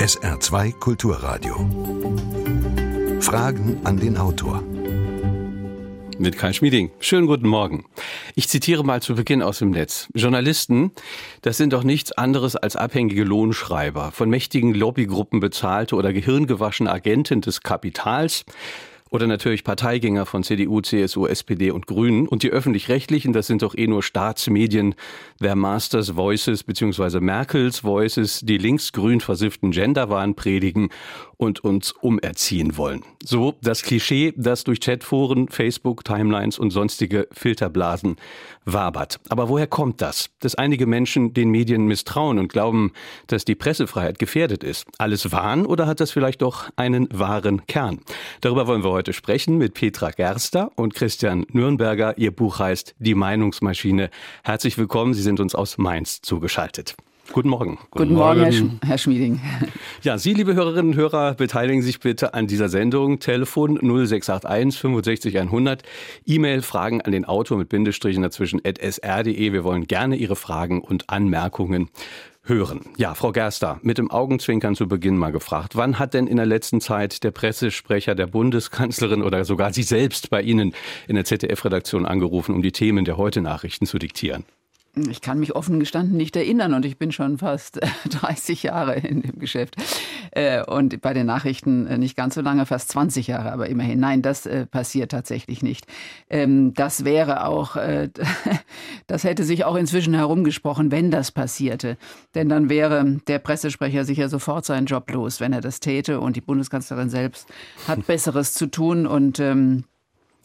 SR2 Kulturradio. Fragen an den Autor. Mit Kai Schmieding. Schönen guten Morgen. Ich zitiere mal zu Beginn aus dem Netz. Journalisten, das sind doch nichts anderes als abhängige Lohnschreiber, von mächtigen Lobbygruppen bezahlte oder gehirngewaschene Agenten des Kapitals, oder natürlich Parteigänger von CDU, CSU, SPD und Grünen. Und die öffentlich-rechtlichen, das sind doch eh nur Staatsmedien, wer Masters Voices bzw. Merkels Voices, die linksgrün versifften Genderwahn predigen und uns umerziehen wollen. So das Klischee, das durch Chatforen, Facebook, Timelines und sonstige Filterblasen wabert. Aber woher kommt das? Dass einige Menschen den Medien misstrauen und glauben, dass die Pressefreiheit gefährdet ist. Alles Wahn oder hat das vielleicht doch einen wahren Kern? Darüber wollen wir heute sprechen mit Petra Gerster und Christian Nürnberger. Ihr Buch heißt Die Meinungsmaschine. Herzlich willkommen. Sie sind uns aus Mainz zugeschaltet. Guten Morgen. Guten, Guten Morgen, Herr, Sch Herr Schmieding. Ja, Sie, liebe Hörerinnen und Hörer, beteiligen sich bitte an dieser Sendung. Telefon 0681 65 100. E-Mail Fragen an den Autor mit Bindestrichen dazwischen at sr.de. Wir wollen gerne Ihre Fragen und Anmerkungen hören. Ja, Frau Gerster, mit dem Augenzwinkern zu Beginn mal gefragt. Wann hat denn in der letzten Zeit der Pressesprecher der Bundeskanzlerin oder sogar Sie selbst bei Ihnen in der ZDF-Redaktion angerufen, um die Themen der Heute-Nachrichten zu diktieren? Ich kann mich offen gestanden nicht erinnern und ich bin schon fast 30 Jahre in dem Geschäft. Äh, und bei den Nachrichten äh, nicht ganz so lange, fast 20 Jahre, aber immerhin. Nein, das äh, passiert tatsächlich nicht. Ähm, das wäre auch, das hätte sich auch inzwischen herumgesprochen, wenn das passierte. Denn dann wäre der Pressesprecher sicher sofort seinen Job los, wenn er das täte. Und die Bundeskanzlerin selbst hat Besseres zu tun und ähm,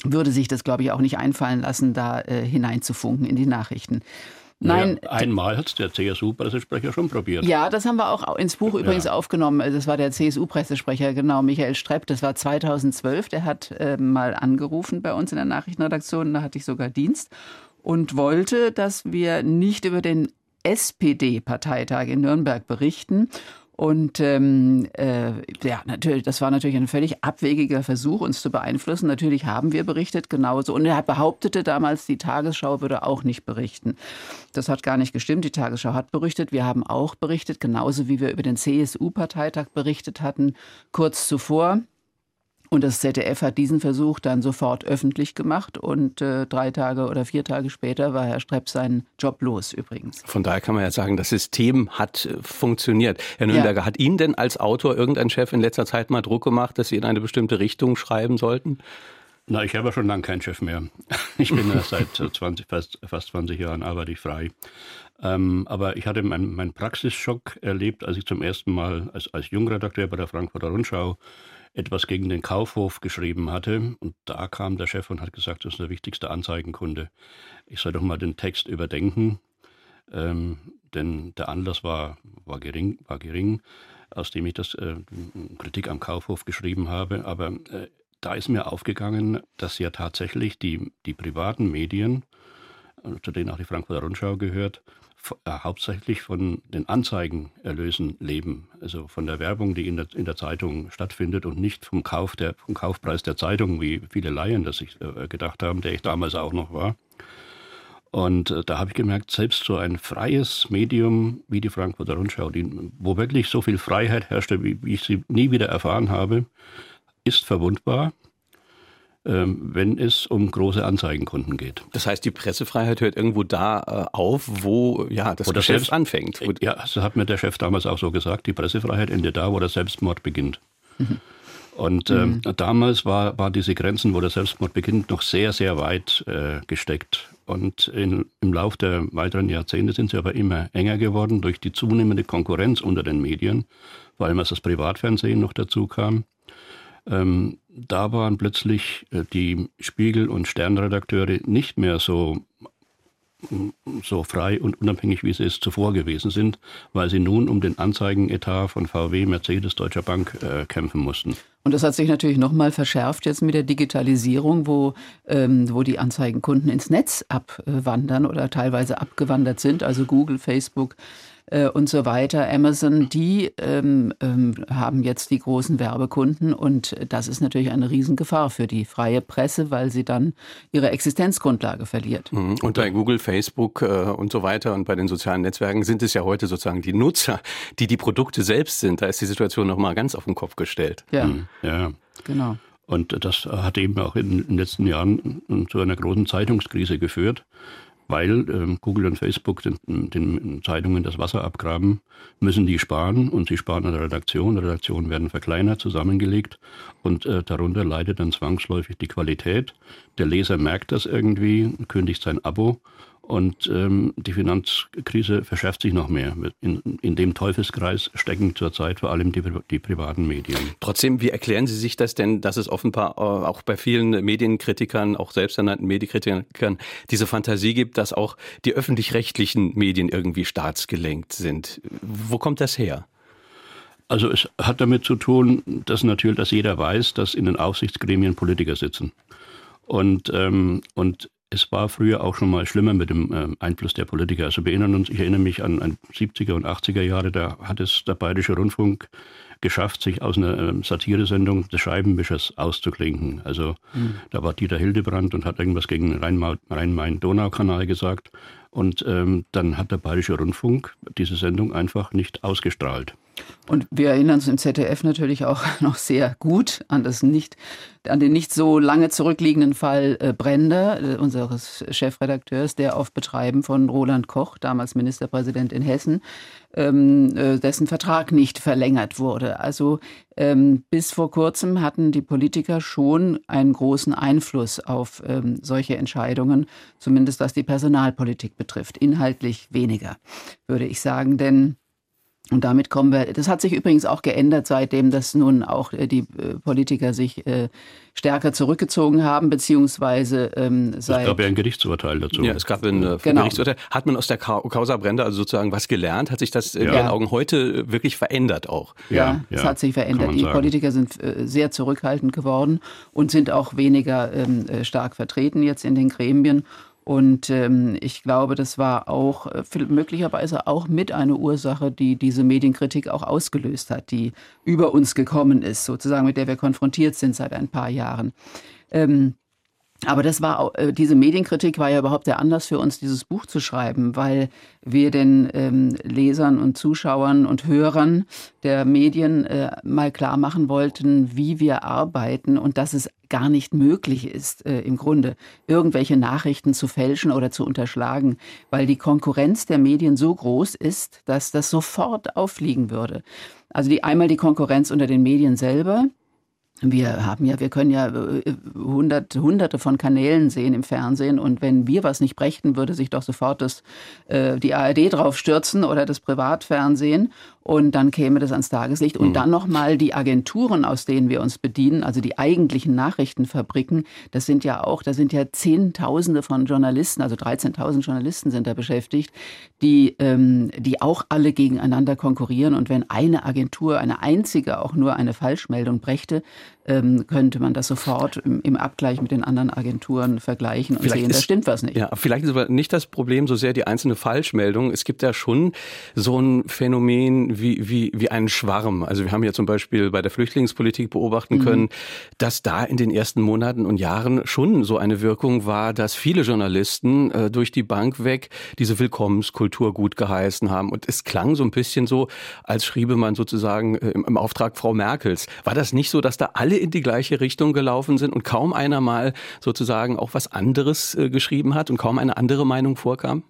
würde sich das, glaube ich, auch nicht einfallen lassen, da äh, hineinzufunken in die Nachrichten. Nein. Naja, einmal hat es der CSU-Pressesprecher schon probiert. Ja, das haben wir auch ins Buch übrigens ja. aufgenommen. Das war der CSU-Pressesprecher, genau, Michael Strepp. Das war 2012. Der hat äh, mal angerufen bei uns in der Nachrichtenredaktion. Da hatte ich sogar Dienst und wollte, dass wir nicht über den SPD-Parteitag in Nürnberg berichten und ähm, äh, ja, natürlich, das war natürlich ein völlig abwegiger Versuch, uns zu beeinflussen. Natürlich haben wir berichtet, genauso. Und er behauptete damals, die Tagesschau würde auch nicht berichten. Das hat gar nicht gestimmt. Die Tagesschau hat berichtet. Wir haben auch berichtet, genauso wie wir über den CSU-Parteitag berichtet hatten, kurz zuvor. Und das ZDF hat diesen Versuch dann sofort öffentlich gemacht und äh, drei Tage oder vier Tage später war Herr Strepp seinen Job los übrigens. Von daher kann man ja sagen, das System hat äh, funktioniert. Herr Nürnberger, ja. hat Ihnen denn als Autor irgendein Chef in letzter Zeit mal Druck gemacht, dass Sie in eine bestimmte Richtung schreiben sollten? Na, ich habe schon lange keinen Chef mehr. Ich bin seit 20, fast, fast 20 Jahren arbeite ich frei. Ähm, aber ich hatte meinen mein Praxisschock erlebt, als ich zum ersten Mal als, als Jungredakteur bei der Frankfurter Rundschau etwas gegen den Kaufhof geschrieben hatte. Und da kam der Chef und hat gesagt, das ist der wichtigste Anzeigenkunde. Ich soll doch mal den Text überdenken. Ähm, denn der Anlass war, war, gering, war gering, aus dem ich das äh, Kritik am Kaufhof geschrieben habe. Aber äh, da ist mir aufgegangen, dass ja tatsächlich die, die privaten Medien, äh, zu denen auch die Frankfurter Rundschau gehört, äh, hauptsächlich von den Anzeigenerlösen leben, also von der Werbung, die in der, in der Zeitung stattfindet und nicht vom, Kauf der, vom Kaufpreis der Zeitung, wie viele Laien das sich äh, gedacht haben, der ich damals auch noch war. Und äh, da habe ich gemerkt, selbst so ein freies Medium wie die Frankfurter Rundschau, die, wo wirklich so viel Freiheit herrschte, wie, wie ich sie nie wieder erfahren habe, ist verwundbar wenn es um große Anzeigenkunden geht. Das heißt, die Pressefreiheit hört irgendwo da äh, auf, wo ja das wo Geschäft selbst, anfängt. Ja, das hat mir der Chef damals auch so gesagt. Die Pressefreiheit endet da, wo der Selbstmord beginnt. Mhm. Und ähm, mhm. damals war, war diese Grenzen, wo der Selbstmord beginnt, noch sehr, sehr weit äh, gesteckt. Und in, im Laufe der weiteren Jahrzehnte sind sie aber immer enger geworden durch die zunehmende Konkurrenz unter den Medien, vor allem als das Privatfernsehen noch dazu kam. Ähm, da waren plötzlich äh, die Spiegel- und Sternredakteure nicht mehr so so frei und unabhängig, wie sie es zuvor gewesen sind, weil sie nun um den Anzeigenetat von VW, Mercedes, Deutscher Bank äh, kämpfen mussten. Und das hat sich natürlich nochmal verschärft jetzt mit der Digitalisierung, wo, ähm, wo die Anzeigenkunden ins Netz abwandern oder teilweise abgewandert sind, also Google, Facebook, äh, und so weiter, Amazon, die ähm, ähm, haben jetzt die großen Werbekunden und das ist natürlich eine Riesengefahr für die freie Presse, weil sie dann ihre Existenzgrundlage verliert. Mhm. Und bei Google, Facebook äh, und so weiter und bei den sozialen Netzwerken sind es ja heute sozusagen die Nutzer, die die Produkte selbst sind. Da ist die Situation nochmal ganz auf den Kopf gestellt. Ja, Mhm. Ja. genau. Und das hat eben auch in den letzten Jahren zu einer großen Zeitungskrise geführt, weil ähm, Google und Facebook den, den Zeitungen das Wasser abgraben, müssen die sparen und sie sparen an der Redaktion. Redaktionen werden verkleinert, zusammengelegt und äh, darunter leidet dann zwangsläufig die Qualität. Der Leser merkt das irgendwie, kündigt sein Abo und ähm, die Finanzkrise verschärft sich noch mehr. In, in dem Teufelskreis stecken zurzeit vor allem die, die, privaten Medien. Trotzdem, wie erklären Sie sich das denn, dass es offenbar äh, auch bei vielen Medienkritikern, auch selbsternannten Medienkritikern, diese Fantasie gibt, dass auch die öffentlich-rechtlichen Medien irgendwie staatsgelenkt sind? Wo kommt das her? Also es hat damit zu tun, dass natürlich, dass jeder weiß, dass in den Aufsichtsgremien Politiker sitzen. Und, ähm, und es war früher auch schon mal schlimmer mit dem äh, Einfluss der Politiker. Also wir erinnern uns, ich erinnere mich an, an 70er und 80er Jahre, da hat es der Bayerische Rundfunk geschafft, sich aus einer ähm, Satiresendung des Scheibenwischers auszuklinken. Also mhm. da war Dieter Hildebrand und hat irgendwas gegen den Rhein-Main-Donau-Kanal gesagt. Und ähm, dann hat der Bayerische Rundfunk diese Sendung einfach nicht ausgestrahlt. Und wir erinnern uns im ZDF natürlich auch noch sehr gut an das nicht, an den nicht so lange zurückliegenden Fall äh, Brender, äh, unseres Chefredakteurs, der auf Betreiben von Roland Koch, damals Ministerpräsident in Hessen, ähm, äh, dessen Vertrag nicht verlängert wurde. Also ähm, bis vor kurzem hatten die Politiker schon einen großen Einfluss auf ähm, solche Entscheidungen, zumindest was die Personalpolitik betrifft. Inhaltlich weniger, würde ich sagen, denn und damit kommen wir, das hat sich übrigens auch geändert, seitdem das nun auch äh, die äh, Politiker sich äh, stärker zurückgezogen haben, beziehungsweise ähm, seit... Es gab ja ein Gerichtsurteil dazu. Ja, es gab ein äh, genau. Gerichtsurteil. Hat man aus der Causa Brenda also sozusagen was gelernt? Hat sich das in ja. Ihren Augen heute wirklich verändert auch? Ja, ja es ja, hat sich verändert. Die sagen. Politiker sind äh, sehr zurückhaltend geworden und sind auch weniger ähm, stark vertreten jetzt in den Gremien. Und ähm, ich glaube, das war auch äh, möglicherweise auch mit eine Ursache, die diese Medienkritik auch ausgelöst hat, die über uns gekommen ist, sozusagen, mit der wir konfrontiert sind seit ein paar Jahren. Ähm, aber das war äh, diese Medienkritik war ja überhaupt der Anlass für uns, dieses Buch zu schreiben, weil wir den ähm, Lesern und Zuschauern und Hörern der Medien äh, mal klar machen wollten, wie wir arbeiten und dass es gar nicht möglich ist, äh, im Grunde irgendwelche Nachrichten zu fälschen oder zu unterschlagen, weil die Konkurrenz der Medien so groß ist, dass das sofort auffliegen würde. Also die einmal die Konkurrenz unter den Medien selber, wir haben ja, wir können ja äh, hundert, hunderte von Kanälen sehen im Fernsehen und wenn wir was nicht brächten, würde sich doch sofort das, äh, die ARD drauf stürzen oder das Privatfernsehen und dann käme das ans Tageslicht. Und mhm. dann nochmal die Agenturen, aus denen wir uns bedienen, also die eigentlichen Nachrichtenfabriken, das sind ja auch, da sind ja Zehntausende von Journalisten, also 13.000 Journalisten sind da beschäftigt, die, ähm, die auch alle gegeneinander konkurrieren. Und wenn eine Agentur, eine einzige auch nur eine Falschmeldung brächte, ähm, könnte man das sofort im, im, Abgleich mit den anderen Agenturen vergleichen und vielleicht sehen, ist, da stimmt was nicht. Ja, vielleicht ist aber nicht das Problem so sehr die einzelne Falschmeldung. Es gibt ja schon so ein Phänomen wie, wie, wie einen Schwarm. Also wir haben ja zum Beispiel bei der Flüchtlingspolitik beobachten mhm. können, dass da in den ersten Monaten und Jahren schon so eine Wirkung war, dass viele Journalisten äh, durch die Bank weg diese Willkommenskultur gut geheißen haben. Und es klang so ein bisschen so, als schriebe man sozusagen äh, im, im Auftrag Frau Merkels. War das nicht so, dass da alle alle in die gleiche Richtung gelaufen sind und kaum einer mal sozusagen auch was anderes äh, geschrieben hat und kaum eine andere Meinung vorkam?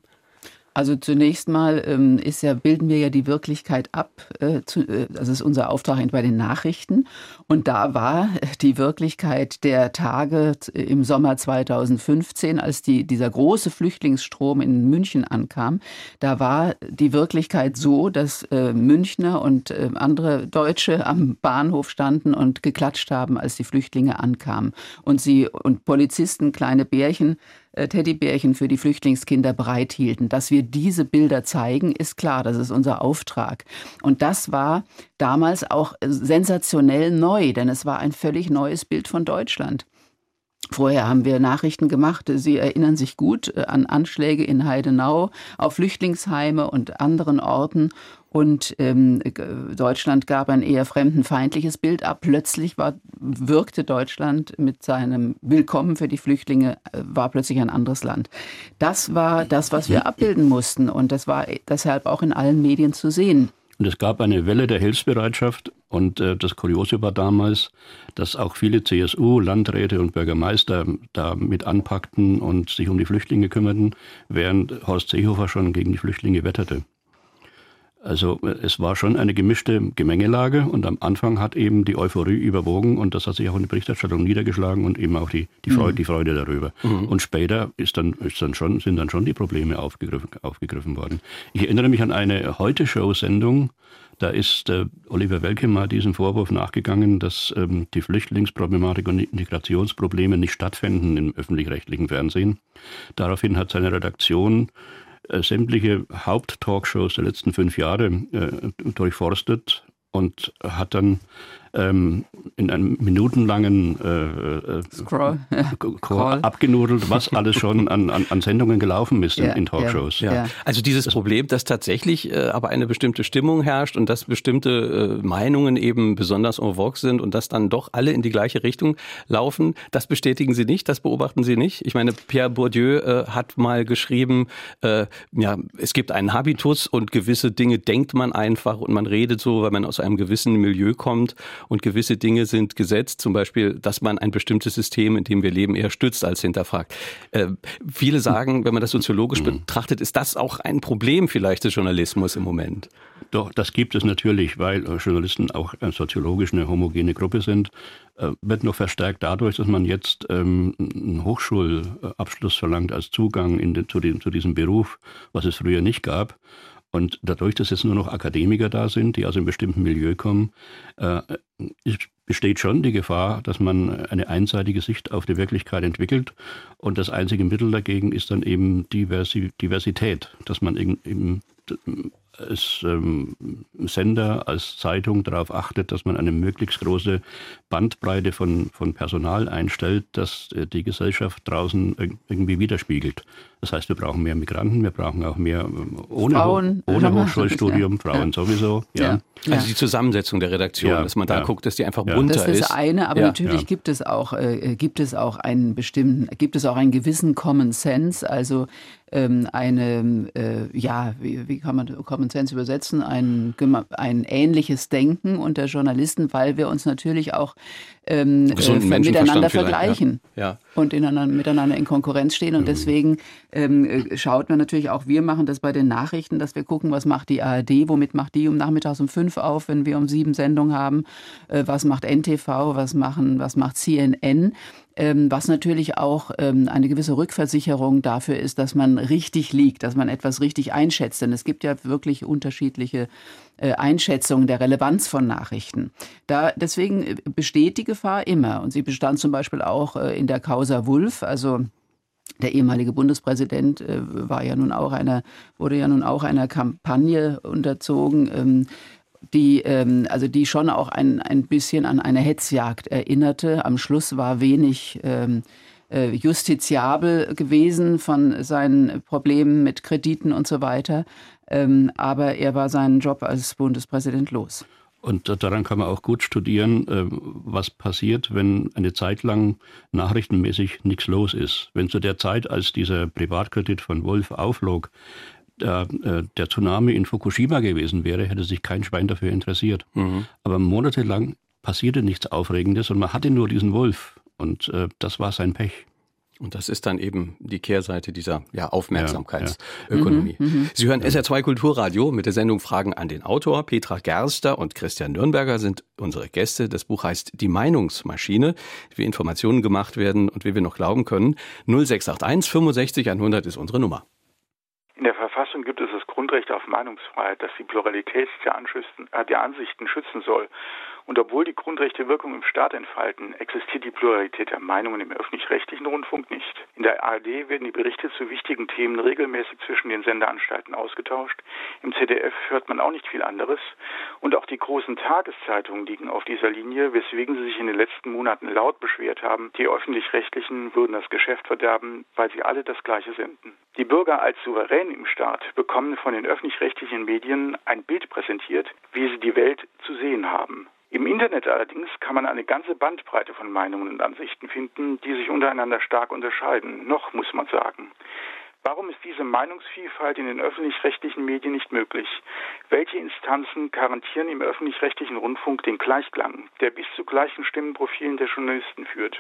Also zunächst mal ähm, ist ja, bilden wir ja die Wirklichkeit ab. Äh, zu, äh, das ist unser Auftrag bei den Nachrichten. Und da war die Wirklichkeit der Tage im Sommer 2015, als die, dieser große Flüchtlingsstrom in München ankam, da war die Wirklichkeit so, dass äh, Münchner und äh, andere Deutsche am Bahnhof standen und geklatscht haben, als die Flüchtlinge ankamen. Und sie und Polizisten kleine Bärchen äh, Teddybärchen für die Flüchtlingskinder bereithielten. Dass wir diese Bilder zeigen, ist klar, das ist unser Auftrag. Und das war damals auch sensationell neu, denn es war ein völlig neues Bild von Deutschland. Vorher haben wir Nachrichten gemacht. Sie erinnern sich gut äh, an Anschläge in Heidenau, auf Flüchtlingsheime und anderen Orten. Und ähm, Deutschland gab ein eher fremdenfeindliches Bild ab. Plötzlich war, wirkte Deutschland mit seinem Willkommen für die Flüchtlinge, äh, war plötzlich ein anderes Land. Das war das, was wir abbilden mussten. Und das war deshalb auch in allen Medien zu sehen. Und es gab eine Welle der Hilfsbereitschaft. Und äh, das Kuriose war damals, dass auch viele CSU-Landräte und Bürgermeister da mit anpackten und sich um die Flüchtlinge kümmerten, während Horst Seehofer schon gegen die Flüchtlinge wetterte. Also es war schon eine gemischte Gemengelage und am Anfang hat eben die Euphorie überwogen und das hat sich auch in der Berichterstattung niedergeschlagen und eben auch die, die, Freude, mhm. die Freude darüber. Mhm. Und später ist dann, ist dann schon, sind dann schon die Probleme aufgegriffen, aufgegriffen worden. Ich erinnere mich an eine Heute-Show-Sendung, da ist äh, Oliver Welke mal diesem Vorwurf nachgegangen, dass ähm, die Flüchtlingsproblematik und Integrationsprobleme nicht stattfinden im öffentlich-rechtlichen Fernsehen. Daraufhin hat seine Redaktion äh, sämtliche Haupttalkshows der letzten fünf Jahre äh, durchforstet und hat dann ähm, in einem minutenlangen äh, äh Scroll. Call abgenudelt, was alles schon an, an, an Sendungen gelaufen ist in, ja, in Talkshows. Ja, ja. Also dieses Problem, dass tatsächlich äh, aber eine bestimmte Stimmung herrscht und dass bestimmte äh, Meinungen eben besonders en vogue sind und dass dann doch alle in die gleiche Richtung laufen, das bestätigen Sie nicht, das beobachten Sie nicht. Ich meine, Pierre Bourdieu äh, hat mal geschrieben, äh, ja, es gibt einen Habitus und gewisse Dinge denkt man einfach und man redet so, weil man aus einem gewissen Milieu kommt und gewisse Dinge sind gesetzt, zum Beispiel, dass man ein bestimmtes System, in dem wir leben, eher stützt als hinterfragt. Äh, viele sagen, wenn man das soziologisch mhm. betrachtet, ist das auch ein Problem vielleicht des Journalismus im Moment. Doch, das gibt es natürlich, weil äh, Journalisten auch äh, soziologisch eine homogene Gruppe sind. Äh, wird noch verstärkt dadurch, dass man jetzt ähm, einen Hochschulabschluss verlangt als Zugang den, zu, dem, zu diesem Beruf, was es früher nicht gab. Und dadurch, dass jetzt nur noch Akademiker da sind, die aus einem bestimmten Milieu kommen, äh, besteht schon die Gefahr, dass man eine einseitige Sicht auf die Wirklichkeit entwickelt. Und das einzige Mittel dagegen ist dann eben Diversität, dass man eben als ähm, Sender, als Zeitung darauf achtet, dass man eine möglichst große Bandbreite von, von Personal einstellt, das äh, die Gesellschaft draußen irgendwie widerspiegelt. Das heißt, wir brauchen mehr Migranten, wir brauchen auch mehr ähm, ohne, Frauen, Ho ohne Hochschulstudium, Frauen sowieso. Ja. ja. Also die Zusammensetzung der Redaktion, dass man da guckt, dass die einfach bunter ist. Das ist das eine, aber natürlich gibt es auch äh, gibt es auch einen bestimmten, gibt es auch einen gewissen Common Sense, also ähm, eine, äh, ja, wie, wie, kann man Common Sense übersetzen, ein, ein ähnliches Denken unter Journalisten, weil wir uns natürlich auch ähm, äh, miteinander vergleichen ja. Und ineinander, miteinander in Konkurrenz stehen. Und mhm. deswegen ähm, äh, schaut man natürlich auch, wir machen das bei den Nachrichten, dass wir gucken, was macht die ARD, womit macht die um nachmittags um fünf auf, wenn wir um sieben Sendungen haben, äh, was macht NTV, was machen, was macht CNN ähm, was natürlich auch ähm, eine gewisse Rückversicherung dafür ist, dass man richtig liegt, dass man etwas richtig einschätzt. Denn es gibt ja wirklich unterschiedliche äh, Einschätzungen der Relevanz von Nachrichten. Da, deswegen äh, besteht die Gefahr immer. Und sie bestand zum Beispiel auch äh, in der Causa Wulff, also der ehemalige Bundespräsident äh, war ja nun auch einer, wurde ja nun auch einer Kampagne unterzogen, ähm, die, ähm, also die schon auch ein, ein bisschen an eine Hetzjagd erinnerte. Am Schluss war wenig ähm, äh, justiziabel gewesen von seinen Problemen mit Krediten und so weiter. Ähm, aber er war seinen Job als Bundespräsident los. Und daran kann man auch gut studieren, äh, was passiert, wenn eine Zeit lang nachrichtenmäßig nichts los ist. Wenn zu der Zeit, als dieser Privatkredit von Wolf auflog, der, äh, der Tsunami in Fukushima gewesen wäre, hätte sich kein Schwein dafür interessiert. Mhm. Aber monatelang passierte nichts Aufregendes und man hatte nur diesen Wolf. Und äh, das war sein Pech. Und das ist dann eben die Kehrseite dieser ja, Aufmerksamkeitsökonomie. Ja, ja. mhm, mhm. Sie hören SR2 Kulturradio mit der Sendung Fragen an den Autor. Petra Gerster und Christian Nürnberger sind unsere Gäste. Das Buch heißt Die Meinungsmaschine, wie Informationen gemacht werden und wie wir noch glauben können. 0681 65 100 ist unsere Nummer. In der Verfassung gibt es das Grundrecht auf Meinungsfreiheit, das die Pluralität der, äh, Ansichten schützen soll. Und obwohl die Grundrechte Wirkung im Staat entfalten, existiert die Pluralität der Meinungen im öffentlich-rechtlichen Rundfunk nicht. In der ARD werden die Berichte zu wichtigen Themen regelmäßig zwischen den Senderanstalten ausgetauscht. Im ZDF hört man auch nicht viel anderes. Und auch die großen Tageszeitungen liegen auf dieser Linie, weswegen sie sich in den letzten Monaten laut beschwert haben, die öffentlich-rechtlichen würden das Geschäft verderben, weil sie alle das Gleiche senden. Die Bürger als Souverän im Staat bekommen von den öffentlich-rechtlichen Medien ein Bild präsentiert, wie sie die Welt zu sehen haben. Im Internet allerdings kann man eine ganze Bandbreite von Meinungen und Ansichten finden, die sich untereinander stark unterscheiden. Noch muss man sagen. Warum ist diese Meinungsvielfalt in den öffentlich-rechtlichen Medien nicht möglich? Welche Instanzen garantieren im öffentlich-rechtlichen Rundfunk den Gleichklang, der bis zu gleichen Stimmenprofilen der Journalisten führt?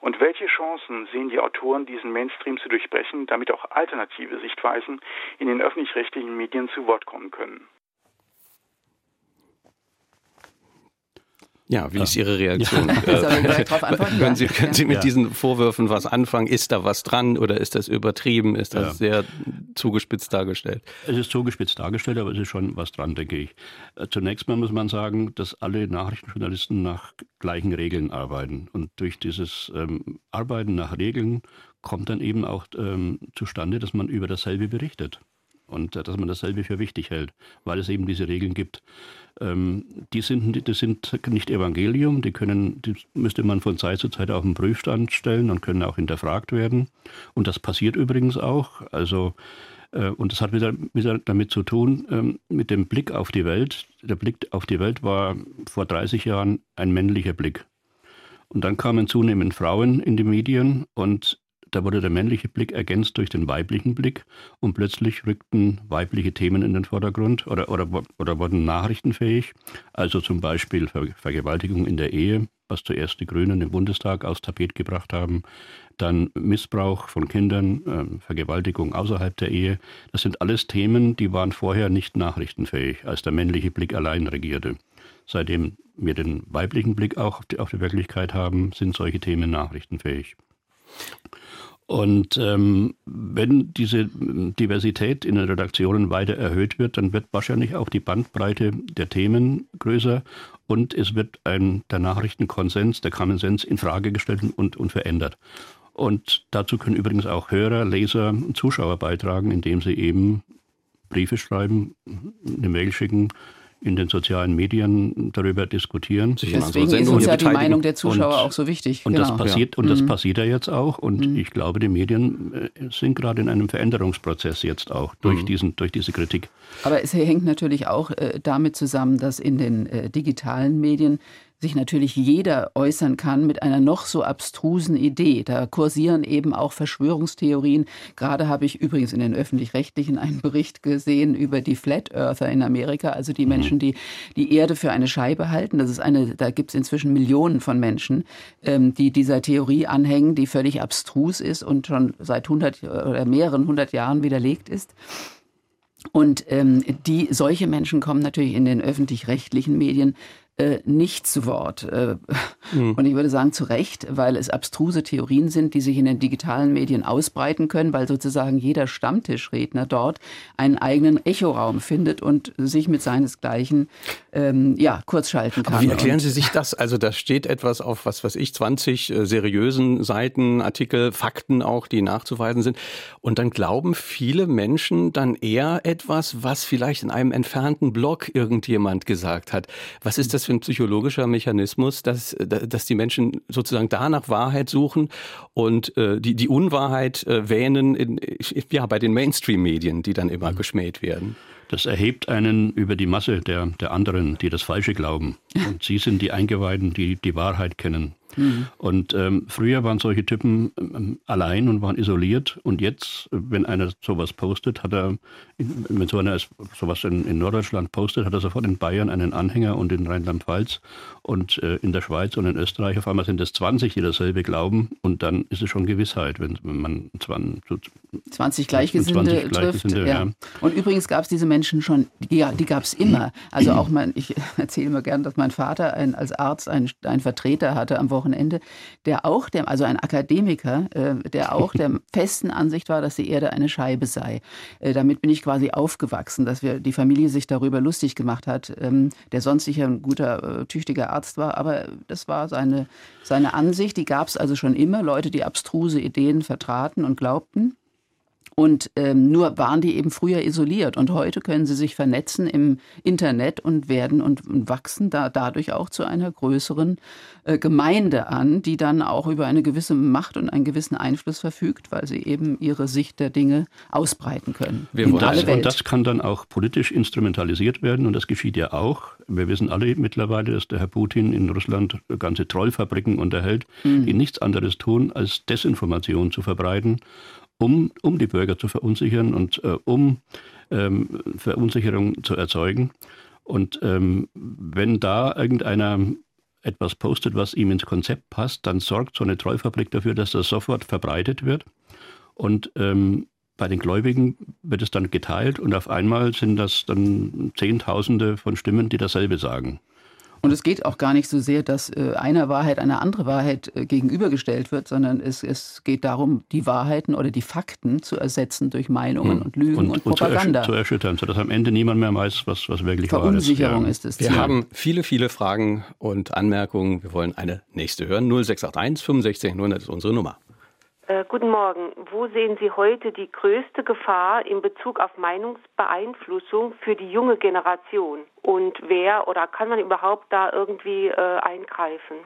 Und welche Chancen sehen die Autoren, diesen Mainstream zu durchbrechen, damit auch alternative Sichtweisen in den öffentlich-rechtlichen Medien zu Wort kommen können? Ja, wie ist Ihre Reaktion? Ja. Äh, können Sie, können Sie mit ja. diesen Vorwürfen was anfangen? Ist da was dran oder ist das übertrieben? Ist das ja. sehr zugespitzt dargestellt? Es ist zugespitzt dargestellt, aber es ist schon was dran, denke ich. Äh, zunächst mal muss man sagen, dass alle Nachrichtenjournalisten nach gleichen Regeln arbeiten. Und durch dieses ähm, Arbeiten nach Regeln kommt dann eben auch ähm, zustande, dass man über dasselbe berichtet und äh, dass man dasselbe für wichtig hält, weil es eben diese Regeln gibt. Ähm, die, sind, die sind nicht Evangelium, die, können, die müsste man von Zeit zu Zeit auf den Prüfstand stellen und können auch hinterfragt werden. Und das passiert übrigens auch. Also äh, und das hat wieder, wieder damit zu tun, ähm, mit dem Blick auf die Welt. Der Blick auf die Welt war vor 30 Jahren ein männlicher Blick. Und dann kamen zunehmend Frauen in die Medien und da wurde der männliche Blick ergänzt durch den weiblichen Blick und plötzlich rückten weibliche Themen in den Vordergrund oder, oder, oder wurden nachrichtenfähig. Also zum Beispiel Ver Vergewaltigung in der Ehe, was zuerst die Grünen im Bundestag aufs Tapet gebracht haben. Dann Missbrauch von Kindern, äh, Vergewaltigung außerhalb der Ehe. Das sind alles Themen, die waren vorher nicht nachrichtenfähig, als der männliche Blick allein regierte. Seitdem wir den weiblichen Blick auch auf die, auf die Wirklichkeit haben, sind solche Themen nachrichtenfähig. Und ähm, wenn diese Diversität in den Redaktionen weiter erhöht wird, dann wird wahrscheinlich auch die Bandbreite der Themen größer und es wird ein, der Nachrichtenkonsens, der Common Sense in Frage gestellt und, und verändert. Und dazu können übrigens auch Hörer, Leser und Zuschauer beitragen, indem sie eben Briefe schreiben, eine Mail schicken, in den sozialen Medien darüber diskutieren. Deswegen ist uns ja die Meinung der Zuschauer und, auch so wichtig. Und, genau. das passiert, und das mhm. passiert ja jetzt auch. Und mhm. ich glaube, die Medien äh, sind gerade in einem Veränderungsprozess jetzt auch durch, mhm. diesen, durch diese Kritik. Aber es hängt natürlich auch äh, damit zusammen, dass in den äh, digitalen Medien sich natürlich jeder äußern kann mit einer noch so abstrusen Idee. Da kursieren eben auch Verschwörungstheorien. Gerade habe ich übrigens in den öffentlich-rechtlichen einen Bericht gesehen über die Flat Earther in Amerika, also die mhm. Menschen, die die Erde für eine Scheibe halten. Das ist eine, da gibt es inzwischen Millionen von Menschen, ähm, die dieser Theorie anhängen, die völlig abstrus ist und schon seit hundert oder mehreren hundert Jahren widerlegt ist. Und ähm, die solche Menschen kommen natürlich in den öffentlich-rechtlichen Medien äh, nicht zu Wort. Äh, mhm. Und ich würde sagen, zu Recht, weil es abstruse Theorien sind, die sich in den digitalen Medien ausbreiten können, weil sozusagen jeder Stammtischredner dort einen eigenen Echoraum findet und sich mit seinesgleichen ähm, ja, kurzschalten kann. Aber wie erklären Sie sich das? Also da steht etwas auf, was weiß ich, 20 äh, seriösen Seiten, Artikel, Fakten auch, die nachzuweisen sind. Und dann glauben viele Menschen dann eher etwas, was vielleicht in einem entfernten Blog irgendjemand gesagt hat. Was ist das für ein psychologischer Mechanismus, dass, dass die Menschen sozusagen da nach Wahrheit suchen und äh, die, die Unwahrheit äh, wähnen in, ja, bei den Mainstream-Medien, die dann immer mhm. geschmäht werden? Das erhebt einen über die Masse der, der anderen, die das Falsche glauben. Und sie sind die Eingeweihten, die die Wahrheit kennen. Mhm. Und ähm, früher waren solche Typen ähm, allein und waren isoliert. Und jetzt, wenn einer sowas postet, hat er, wenn so einer sowas in, in Norddeutschland postet, hat er sofort in Bayern einen Anhänger und in Rheinland-Pfalz und äh, in der Schweiz und in Österreich. Auf einmal sind es 20, die dasselbe glauben. Und dann ist es schon Gewissheit, wenn, wenn man 20, so 20 Gleichgesinnte 20 trifft. ja. Ja. Und übrigens gab es diese Menschen schon, ja, die gab es immer. Also auch mein, ich erzähle immer gern, dass mein Vater ein, als Arzt einen, einen Vertreter hatte am Wochenende Wochenende, der auch, der, also ein Akademiker, äh, der auch der festen Ansicht war, dass die Erde eine Scheibe sei. Äh, damit bin ich quasi aufgewachsen, dass wir die Familie sich darüber lustig gemacht hat, ähm, der sonst sicher ein guter, äh, tüchtiger Arzt war, aber das war seine, seine Ansicht, die gab es also schon immer, Leute, die abstruse Ideen vertraten und glaubten. Und ähm, nur waren die eben früher isoliert. Und heute können sie sich vernetzen im Internet und werden und, und wachsen da dadurch auch zu einer größeren äh, Gemeinde an, die dann auch über eine gewisse Macht und einen gewissen Einfluss verfügt, weil sie eben ihre Sicht der Dinge ausbreiten können. Und das, und das kann dann auch politisch instrumentalisiert werden. Und das geschieht ja auch. Wir wissen alle mittlerweile, dass der Herr Putin in Russland ganze Trollfabriken unterhält, mhm. die nichts anderes tun, als Desinformation zu verbreiten um, um die Bürger zu verunsichern und äh, um ähm, Verunsicherung zu erzeugen. Und ähm, wenn da irgendeiner etwas postet, was ihm ins Konzept passt, dann sorgt so eine Treufabrik dafür, dass das sofort verbreitet wird. Und ähm, bei den Gläubigen wird es dann geteilt und auf einmal sind das dann Zehntausende von Stimmen, die dasselbe sagen. Und es geht auch gar nicht so sehr, dass äh, einer Wahrheit eine andere Wahrheit äh, gegenübergestellt wird, sondern es, es geht darum, die Wahrheiten oder die Fakten zu ersetzen durch Meinungen hm. und Lügen und, und, und Propaganda. zu, erschüttern, sodass am Ende niemand mehr weiß, was, was wirklich wahr ist. Verunsicherung ist es. Wir haben viele, viele Fragen und Anmerkungen. Wir wollen eine nächste hören. 0681 65 100 ist unsere Nummer. Äh, guten Morgen. Wo sehen Sie heute die größte Gefahr in Bezug auf Meinungsbeeinflussung für die junge Generation? Und wer oder kann man überhaupt da irgendwie äh, eingreifen?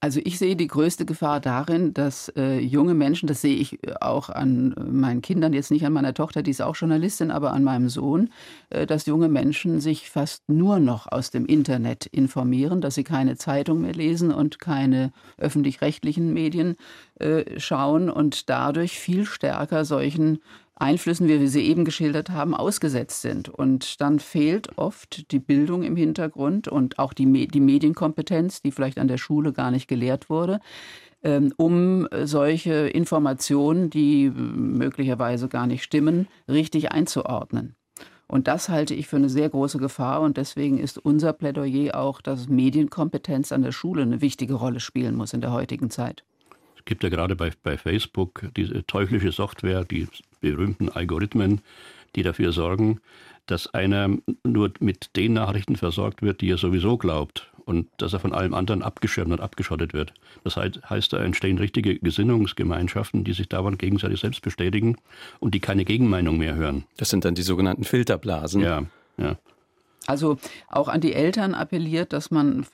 Also ich sehe die größte Gefahr darin, dass äh, junge Menschen, das sehe ich äh, auch an äh, meinen Kindern, jetzt nicht an meiner Tochter, die ist auch Journalistin, aber an meinem Sohn, äh, dass junge Menschen sich fast nur noch aus dem Internet informieren, dass sie keine Zeitung mehr lesen und keine öffentlich-rechtlichen Medien äh, schauen und dadurch viel stärker solchen Einflüssen, wie wir sie eben geschildert haben, ausgesetzt sind. Und dann fehlt oft die Bildung im Hintergrund und auch die, die Medienkompetenz, die vielleicht an der Schule gar nicht gelehrt wurde, ähm, um solche Informationen, die möglicherweise gar nicht stimmen, richtig einzuordnen. Und das halte ich für eine sehr große Gefahr. Und deswegen ist unser Plädoyer auch, dass Medienkompetenz an der Schule eine wichtige Rolle spielen muss in der heutigen Zeit gibt ja gerade bei, bei Facebook diese teuflische Software, die berühmten Algorithmen, die dafür sorgen, dass einer nur mit den Nachrichten versorgt wird, die er sowieso glaubt und dass er von allem anderen abgeschirmt und abgeschottet wird. Das heißt, da entstehen richtige Gesinnungsgemeinschaften, die sich dauernd gegenseitig selbst bestätigen und die keine Gegenmeinung mehr hören. Das sind dann die sogenannten Filterblasen. Ja, ja. Also auch an die Eltern appelliert, dass man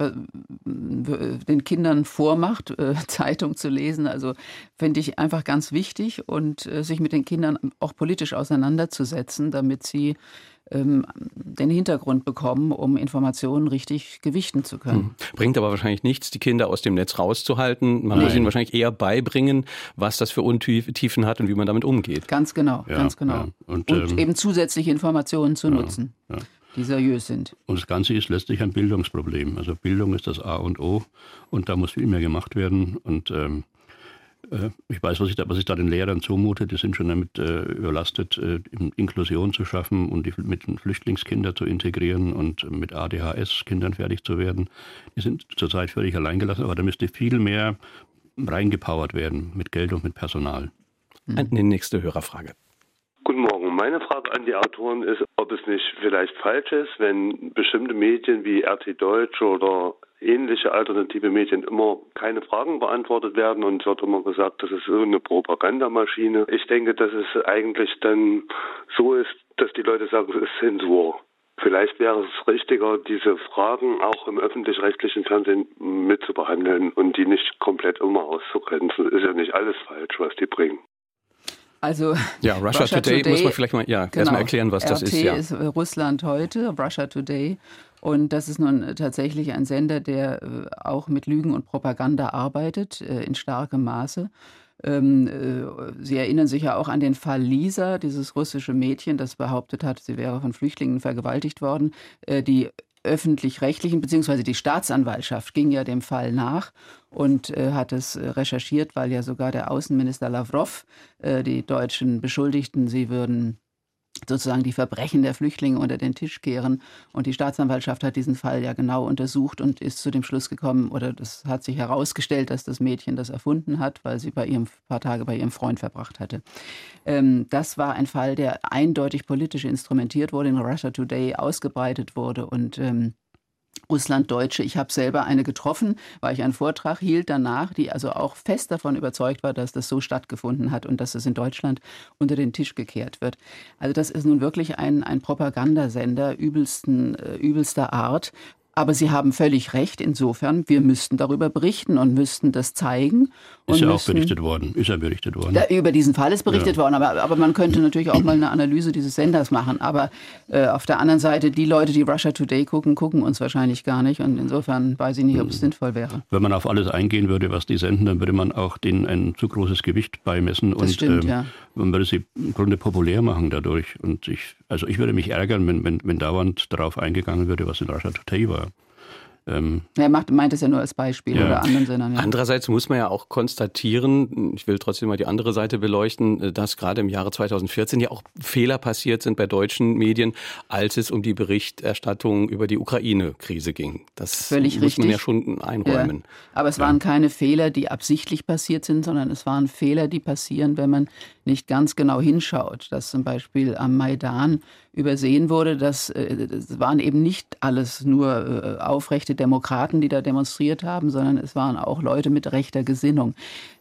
den Kindern vormacht, äh, Zeitung zu lesen. Also finde ich einfach ganz wichtig und äh, sich mit den Kindern auch politisch auseinanderzusetzen, damit sie ähm, den Hintergrund bekommen, um Informationen richtig gewichten zu können. Hm. Bringt aber wahrscheinlich nichts, die Kinder aus dem Netz rauszuhalten. Man Nein. muss ihnen wahrscheinlich eher beibringen, was das für Untiefen hat und wie man damit umgeht. Ganz genau, ja, ganz genau. Ja. Und, und ähm, eben zusätzliche Informationen zu ja, nutzen die seriös sind. Und das Ganze ist letztlich ein Bildungsproblem. Also Bildung ist das A und O und da muss viel mehr gemacht werden. Und ähm, äh, ich weiß, was ich, da, was ich da den Lehrern zumute. Die sind schon damit äh, überlastet, äh, Inklusion zu schaffen und die, mit Flüchtlingskindern zu integrieren und mit ADHS-Kindern fertig zu werden. Die sind zurzeit völlig alleingelassen, aber da müsste viel mehr reingepowert werden mit Geld und mit Personal. Eine nächste Hörerfrage. Meine Frage an die Autoren ist, ob es nicht vielleicht falsch ist, wenn bestimmte Medien wie RT Deutsch oder ähnliche alternative Medien immer keine Fragen beantwortet werden und wird immer gesagt, das ist so eine Propagandamaschine. Ich denke, dass es eigentlich dann so ist, dass die Leute sagen, es ist Zensur. Vielleicht wäre es richtiger, diese Fragen auch im öffentlich-rechtlichen Fernsehen mitzubehandeln und die nicht komplett immer auszugrenzen. Ist ja nicht alles falsch, was die bringen. Also ja, Russia, Russia Today, Today, muss man vielleicht mal ja, genau, erstmal erklären, was RT das ist. Ja. ist Russland heute, Russia Today. Und das ist nun tatsächlich ein Sender, der äh, auch mit Lügen und Propaganda arbeitet, äh, in starkem Maße. Ähm, äh, Sie erinnern sich ja auch an den Fall Lisa, dieses russische Mädchen, das behauptet hat, sie wäre von Flüchtlingen vergewaltigt worden. Die öffentlich-rechtlichen, beziehungsweise die Staatsanwaltschaft ging ja dem Fall nach und äh, hat es äh, recherchiert, weil ja sogar der Außenminister Lavrov äh, die Deutschen beschuldigten, sie würden sozusagen die Verbrechen der Flüchtlinge unter den Tisch kehren. Und die Staatsanwaltschaft hat diesen Fall ja genau untersucht und ist zu dem Schluss gekommen, oder das hat sich herausgestellt, dass das Mädchen das erfunden hat, weil sie bei ihrem paar Tage bei ihrem Freund verbracht hatte. Ähm, das war ein Fall, der eindeutig politisch instrumentiert wurde, in Russia Today ausgebreitet wurde und ähm, Russlanddeutsche. Ich habe selber eine getroffen, weil ich einen Vortrag hielt danach, die also auch fest davon überzeugt war, dass das so stattgefunden hat und dass es in Deutschland unter den Tisch gekehrt wird. Also das ist nun wirklich ein, ein Propagandasender übelsten, äh, übelster Art. Aber Sie haben völlig recht. Insofern, wir müssten darüber berichten und müssten das zeigen. Ist ja auch berichtet worden. Ist ja berichtet worden. Da, über diesen Fall ist berichtet ja. worden. Aber, aber man könnte natürlich auch mal eine Analyse dieses Senders machen. Aber äh, auf der anderen Seite, die Leute, die Russia Today gucken, gucken uns wahrscheinlich gar nicht. Und insofern weiß ich nicht, ob es hm. sinnvoll wäre. Wenn man auf alles eingehen würde, was die senden, dann würde man auch denen ein zu großes Gewicht beimessen. Das und stimmt, ähm, ja. man würde sie im Grunde populär machen dadurch. Und ich, also ich würde mich ärgern, wenn, wenn, wenn dauernd darauf eingegangen würde, was in Russia Today war. Ähm, er macht, meint es ja nur als Beispiel ja. oder anderen Sinnern. Ja. Andererseits muss man ja auch konstatieren, ich will trotzdem mal die andere Seite beleuchten, dass gerade im Jahre 2014 ja auch Fehler passiert sind bei deutschen Medien, als es um die Berichterstattung über die Ukraine-Krise ging. Das Völlig muss richtig. man ja schon einräumen. Ja. Aber es waren keine Fehler, die absichtlich passiert sind, sondern es waren Fehler, die passieren, wenn man nicht ganz genau hinschaut. Dass zum Beispiel am Maidan übersehen wurde, dass äh, das waren eben nicht alles nur äh, aufrechte Demokraten, die da demonstriert haben, sondern es waren auch Leute mit rechter Gesinnung.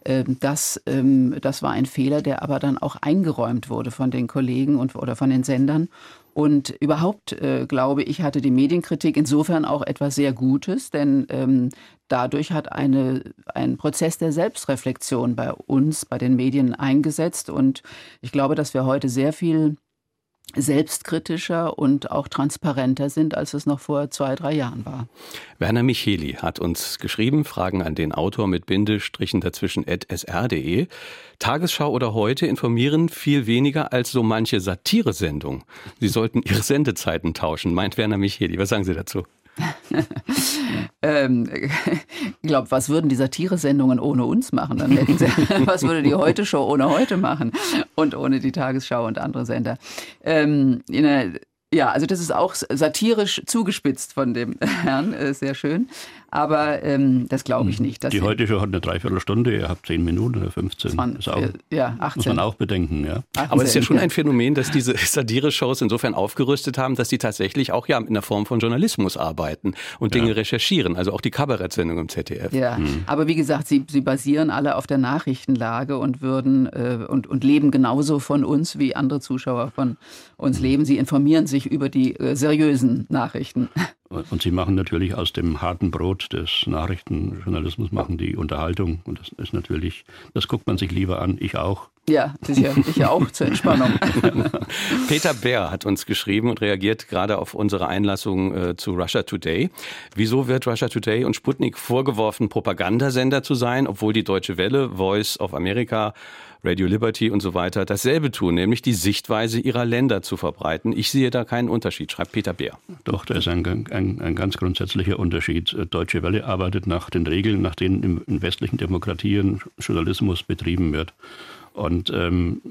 Ähm, das, ähm, das war ein Fehler, der aber dann auch eingeräumt wurde von den Kollegen und, oder von den Sendern. Und überhaupt, äh, glaube ich, hatte die Medienkritik insofern auch etwas sehr Gutes, denn ähm, dadurch hat eine, ein Prozess der Selbstreflexion bei uns, bei den Medien eingesetzt. Und ich glaube, dass wir heute sehr viel selbstkritischer und auch transparenter sind, als es noch vor zwei, drei Jahren war. Werner Micheli hat uns geschrieben, Fragen an den Autor mit Bindestrichen dazwischen at sr.de. Tagesschau oder heute informieren viel weniger als so manche Satiresendung. Sie sollten ihre Sendezeiten tauschen, meint Werner Micheli. Was sagen Sie dazu? ähm, ich glaube, was würden die Satire-Sendungen ohne uns machen? Dann hätten sie, was würde die Heute-Show ohne heute machen? Und ohne die Tagesschau und andere Sender. Ähm, ja, also das ist auch satirisch zugespitzt von dem Herrn, äh, sehr schön. Aber ähm, das glaube ich hm. nicht. die heute schon hat eine Dreiviertelstunde, ihr habt zehn Minuten oder 15. 20, auch, ja, 18. Muss man auch bedenken, ja. 18, Aber es ist ja schon ein Phänomen, dass diese Satire-Shows insofern aufgerüstet haben, dass sie tatsächlich auch ja in der Form von Journalismus arbeiten und Dinge ja. recherchieren. Also auch die Kabarettsendung im ZDF. Ja, mhm. aber wie gesagt, sie, sie basieren alle auf der Nachrichtenlage und würden äh, und, und leben genauso von uns, wie andere Zuschauer von uns mhm. leben. Sie informieren sich über die äh, seriösen Nachrichten. Und sie machen natürlich aus dem harten Brot des Nachrichtenjournalismus machen die Unterhaltung. Und das ist natürlich, das guckt man sich lieber an, ich auch. Ja, sicher, ich auch zur Entspannung. Peter Bär hat uns geschrieben und reagiert gerade auf unsere Einlassung äh, zu Russia Today. Wieso wird Russia Today und Sputnik vorgeworfen, Propagandasender zu sein, obwohl die Deutsche Welle, Voice of America, Radio Liberty und so weiter dasselbe tun, nämlich die Sichtweise ihrer Länder zu verbreiten. Ich sehe da keinen Unterschied, schreibt Peter Beer. Doch, da ist ein, ein, ein ganz grundsätzlicher Unterschied. Deutsche Welle arbeitet nach den Regeln, nach denen in westlichen Demokratien Journalismus betrieben wird. Und ähm,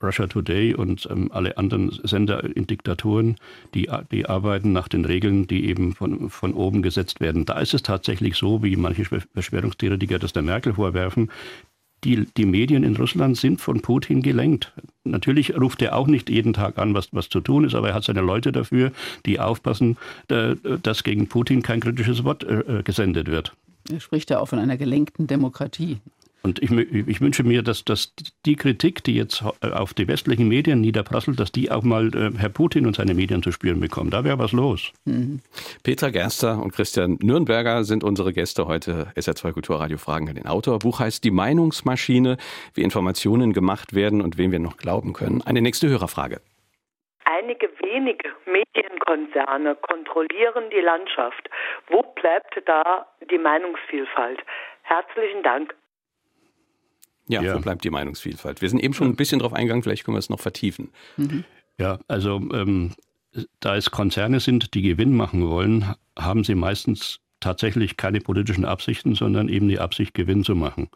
Russia Today und ähm, alle anderen Sender in Diktaturen, die, die arbeiten nach den Regeln, die eben von, von oben gesetzt werden. Da ist es tatsächlich so, wie manche Verschwörungstheoretiker das der Merkel vorwerfen, die, die Medien in Russland sind von Putin gelenkt. Natürlich ruft er auch nicht jeden Tag an, was, was zu tun ist, aber er hat seine Leute dafür, die aufpassen, dass gegen Putin kein kritisches Wort äh, gesendet wird. Er spricht ja auch von einer gelenkten Demokratie. Und ich, ich, wünsche mir, dass, dass die Kritik, die jetzt auf die westlichen Medien niederprasselt, dass die auch mal äh, Herr Putin und seine Medien zu spüren bekommen. Da wäre was los. Mhm. Petra Gerster und Christian Nürnberger sind unsere Gäste heute. SR2 Kulturradio Fragen an den Autor. Buch heißt Die Meinungsmaschine, wie Informationen gemacht werden und wem wir noch glauben können. Eine nächste Hörerfrage. Einige wenige Medienkonzerne kontrollieren die Landschaft. Wo bleibt da die Meinungsvielfalt? Herzlichen Dank. Ja, ja, wo bleibt die Meinungsvielfalt? Wir sind eben schon ein bisschen drauf eingegangen, vielleicht können wir es noch vertiefen. Mhm. Ja, also ähm, da es Konzerne sind, die Gewinn machen wollen, haben sie meistens tatsächlich keine politischen Absichten, sondern eben die Absicht, Gewinn zu machen.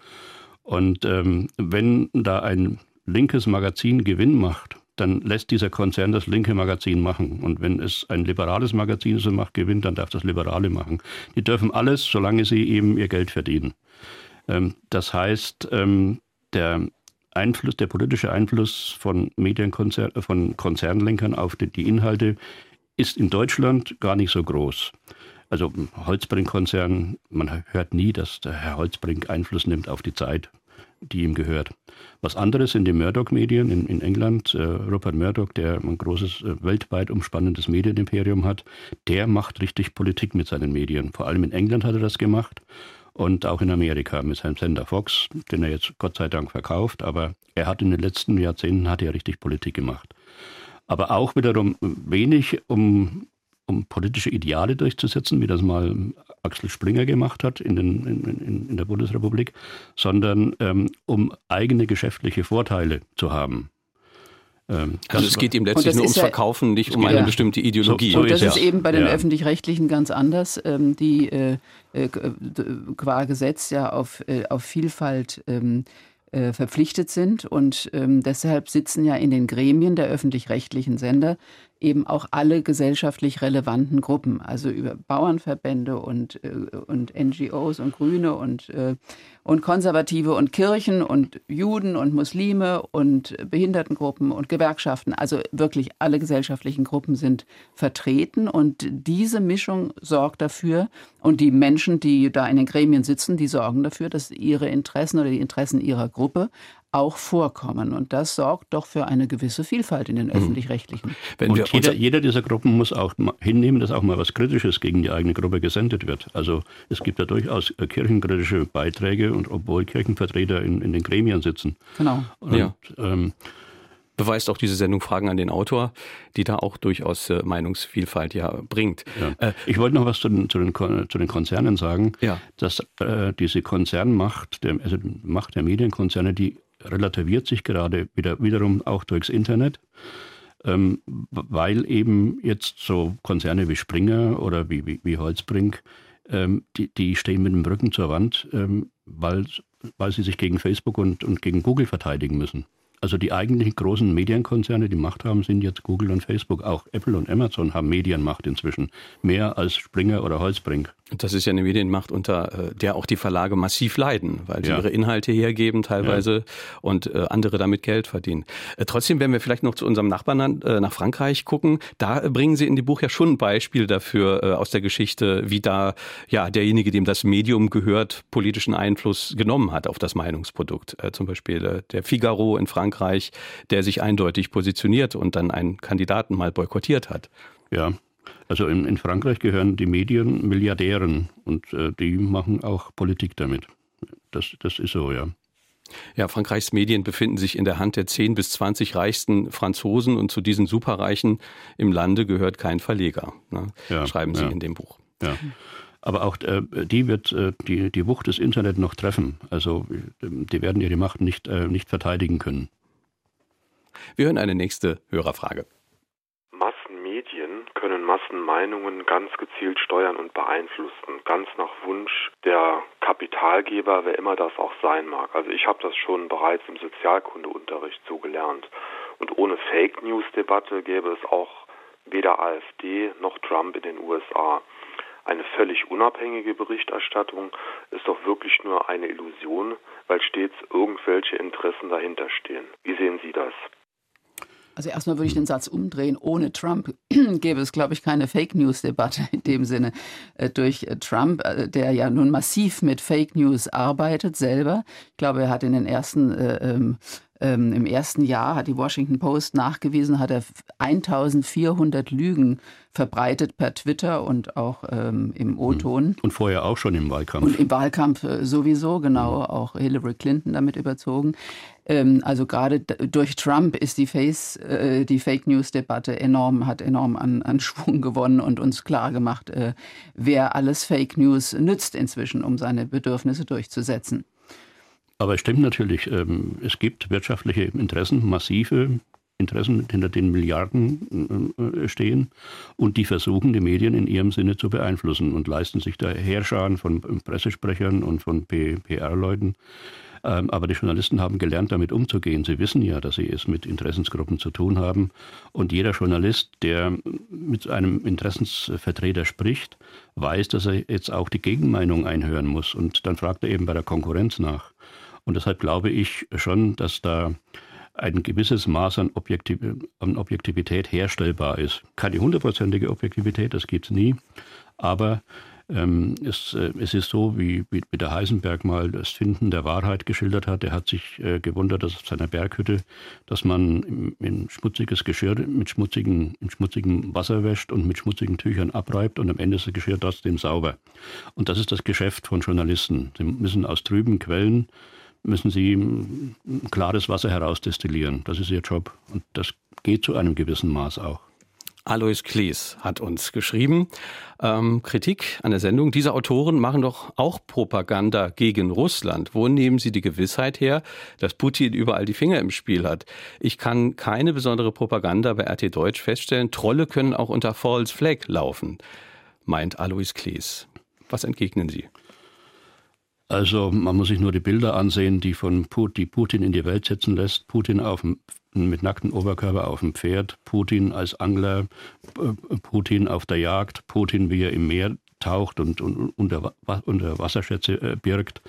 Und ähm, wenn da ein linkes Magazin Gewinn macht, dann lässt dieser Konzern das linke Magazin machen. Und wenn es ein liberales Magazin so macht, gewinnt, dann darf das Liberale machen. Die dürfen alles, solange sie eben ihr Geld verdienen. Ähm, das heißt, ähm, der Einfluss, der politische Einfluss von Medienkonzern, von Konzernlenkern auf die, Inhalte ist in Deutschland gar nicht so groß. Also Holzbrink-Konzern, man hört nie, dass der Herr Holzbrink Einfluss nimmt auf die Zeit die ihm gehört. Was anderes sind die Murdoch-Medien in, in, England. Äh, Rupert Murdoch, der ein großes, äh, weltweit umspannendes Medienimperium hat, der macht richtig Politik mit seinen Medien. Vor allem in England hat er das gemacht und auch in Amerika mit seinem Sender Fox, den er jetzt Gott sei Dank verkauft. Aber er hat in den letzten Jahrzehnten hat er richtig Politik gemacht. Aber auch wiederum wenig, um um politische Ideale durchzusetzen, wie das mal Axel Springer gemacht hat in, den, in, in der Bundesrepublik, sondern ähm, um eigene geschäftliche Vorteile zu haben. Ähm, also es geht ihm letztlich nur ums ja, Verkaufen, nicht um eine ja. bestimmte Ideologie. So, so und das ist, ist eben bei den ja. öffentlich-rechtlichen ganz anders, ähm, die äh, äh, qua Gesetz ja auf, äh, auf Vielfalt ähm, äh, verpflichtet sind und ähm, deshalb sitzen ja in den Gremien der öffentlich-rechtlichen Sender eben auch alle gesellschaftlich relevanten Gruppen, also über Bauernverbände und, äh, und NGOs und Grüne und, äh, und Konservative und Kirchen und Juden und Muslime und Behindertengruppen und Gewerkschaften. Also wirklich alle gesellschaftlichen Gruppen sind vertreten und diese Mischung sorgt dafür und die Menschen, die da in den Gremien sitzen, die sorgen dafür, dass ihre Interessen oder die Interessen ihrer Gruppe auch vorkommen. Und das sorgt doch für eine gewisse Vielfalt in den mhm. öffentlich-rechtlichen. Und jeder, jeder, dieser Gruppen muss auch hinnehmen, dass auch mal was Kritisches gegen die eigene Gruppe gesendet wird. Also es gibt ja durchaus äh, kirchenkritische Beiträge und obwohl Kirchenvertreter in, in den Gremien sitzen. Genau. Und, ja. Ähm, beweist auch diese Sendung Fragen an den Autor, die da auch durchaus äh, Meinungsvielfalt ja bringt. Ja. Äh, ich wollte noch was zu den, zu den, zu den Konzernen sagen, ja. dass äh, diese Konzernmacht, der, also Macht der Medienkonzerne, die relativiert sich gerade wieder, wiederum auch durchs Internet, ähm, weil eben jetzt so Konzerne wie Springer oder wie, wie, wie Holzbrink, ähm, die, die stehen mit dem Rücken zur Wand, ähm, weil, weil sie sich gegen Facebook und, und gegen Google verteidigen müssen. Also die eigentlichen großen Medienkonzerne, die Macht haben, sind jetzt Google und Facebook. Auch Apple und Amazon haben Medienmacht inzwischen. Mehr als Springer oder Holzbrink. Das ist ja eine Medienmacht, unter äh, der auch die Verlage massiv leiden, weil sie ja. ihre Inhalte hergeben teilweise ja. und äh, andere damit Geld verdienen. Äh, trotzdem werden wir vielleicht noch zu unserem Nachbarn nach Frankreich gucken. Da bringen Sie in dem Buch ja schon ein Beispiel dafür aus der Geschichte, wie da ja derjenige, dem das Medium gehört, politischen Einfluss genommen hat auf das Meinungsprodukt. Zum Beispiel der Figaro in Frankreich, der sich eindeutig positioniert und dann einen Kandidaten mal boykottiert hat. Ja, also in, in Frankreich gehören die Medien Milliardären und äh, die machen auch Politik damit. Das, das ist so, ja. Ja, Frankreichs Medien befinden sich in der Hand der 10 bis 20 reichsten Franzosen und zu diesen Superreichen im Lande gehört kein Verleger, ne? ja, schreiben Sie ja. in dem Buch. Ja. Aber auch äh, die wird äh, die, die Wucht des Internet noch treffen. Also die werden ihre Macht nicht, äh, nicht verteidigen können. Wir hören eine nächste Hörerfrage. Medien können Massenmeinungen ganz gezielt steuern und beeinflussen, ganz nach Wunsch der Kapitalgeber, wer immer das auch sein mag. Also ich habe das schon bereits im Sozialkundeunterricht so gelernt. Und ohne Fake News Debatte gäbe es auch weder AfD noch Trump in den USA. Eine völlig unabhängige Berichterstattung ist doch wirklich nur eine Illusion, weil stets irgendwelche Interessen dahinter stehen. Wie sehen Sie das? Also erstmal würde ich den Satz umdrehen. Ohne Trump gäbe es, glaube ich, keine Fake News-Debatte in dem Sinne. Äh, durch äh, Trump, äh, der ja nun massiv mit Fake News arbeitet selber. Ich glaube, er hat in den ersten ähm, Im ersten Jahr hat die Washington Post nachgewiesen, hat er 1400 Lügen verbreitet per Twitter und auch ähm, im O-Ton. Und vorher auch schon im Wahlkampf. Und im Wahlkampf äh, sowieso, genau, mhm. auch Hillary Clinton damit überzogen. Ähm, also gerade durch Trump ist die, Face, äh, die Fake News-Debatte enorm, hat enorm an, an Schwung gewonnen und uns klar gemacht, äh, wer alles Fake News nützt inzwischen, um seine Bedürfnisse durchzusetzen. Aber es stimmt natürlich, ähm, es gibt wirtschaftliche Interessen, massive Interessen, hinter denen Milliarden äh, stehen und die versuchen, die Medien in ihrem Sinne zu beeinflussen und leisten sich da Heerscharen von Pressesprechern und von PR-Leuten. Ähm, aber die Journalisten haben gelernt, damit umzugehen. Sie wissen ja, dass sie es mit Interessensgruppen zu tun haben. Und jeder Journalist, der mit einem Interessensvertreter spricht, weiß, dass er jetzt auch die Gegenmeinung einhören muss. Und dann fragt er eben bei der Konkurrenz nach. Und deshalb glaube ich schon, dass da ein gewisses Maß an, Objektiv an Objektivität herstellbar ist. Keine hundertprozentige Objektivität, das gibt es nie, aber ähm, es, äh, es, ist so, wie, wie, der Heisenberg mal das Finden der Wahrheit geschildert hat. Er hat sich äh, gewundert, dass auf seiner Berghütte, dass man in, in schmutziges Geschirr mit schmutzigen, in schmutzigem Wasser wäscht und mit schmutzigen Tüchern abreibt und am Ende ist das Geschirr trotzdem sauber. Und das ist das Geschäft von Journalisten. Sie müssen aus trüben Quellen müssen sie klares Wasser herausdestillieren. Das ist ihr Job. Und das geht zu einem gewissen Maß auch. Alois Klees hat uns geschrieben. Ähm, Kritik an der Sendung. Diese Autoren machen doch auch Propaganda gegen Russland. Wo nehmen sie die Gewissheit her, dass Putin überall die Finger im Spiel hat? Ich kann keine besondere Propaganda bei RT Deutsch feststellen. Trolle können auch unter False Flag laufen, meint Alois Klees. Was entgegnen Sie? Also man muss sich nur die Bilder ansehen, die von Putin, die Putin in die Welt setzen lässt. Putin auf dem, mit nacktem Oberkörper auf dem Pferd, Putin als Angler, Putin auf der Jagd, Putin wie er im Meer taucht und, und unter, unter Wasserschätze äh, birgt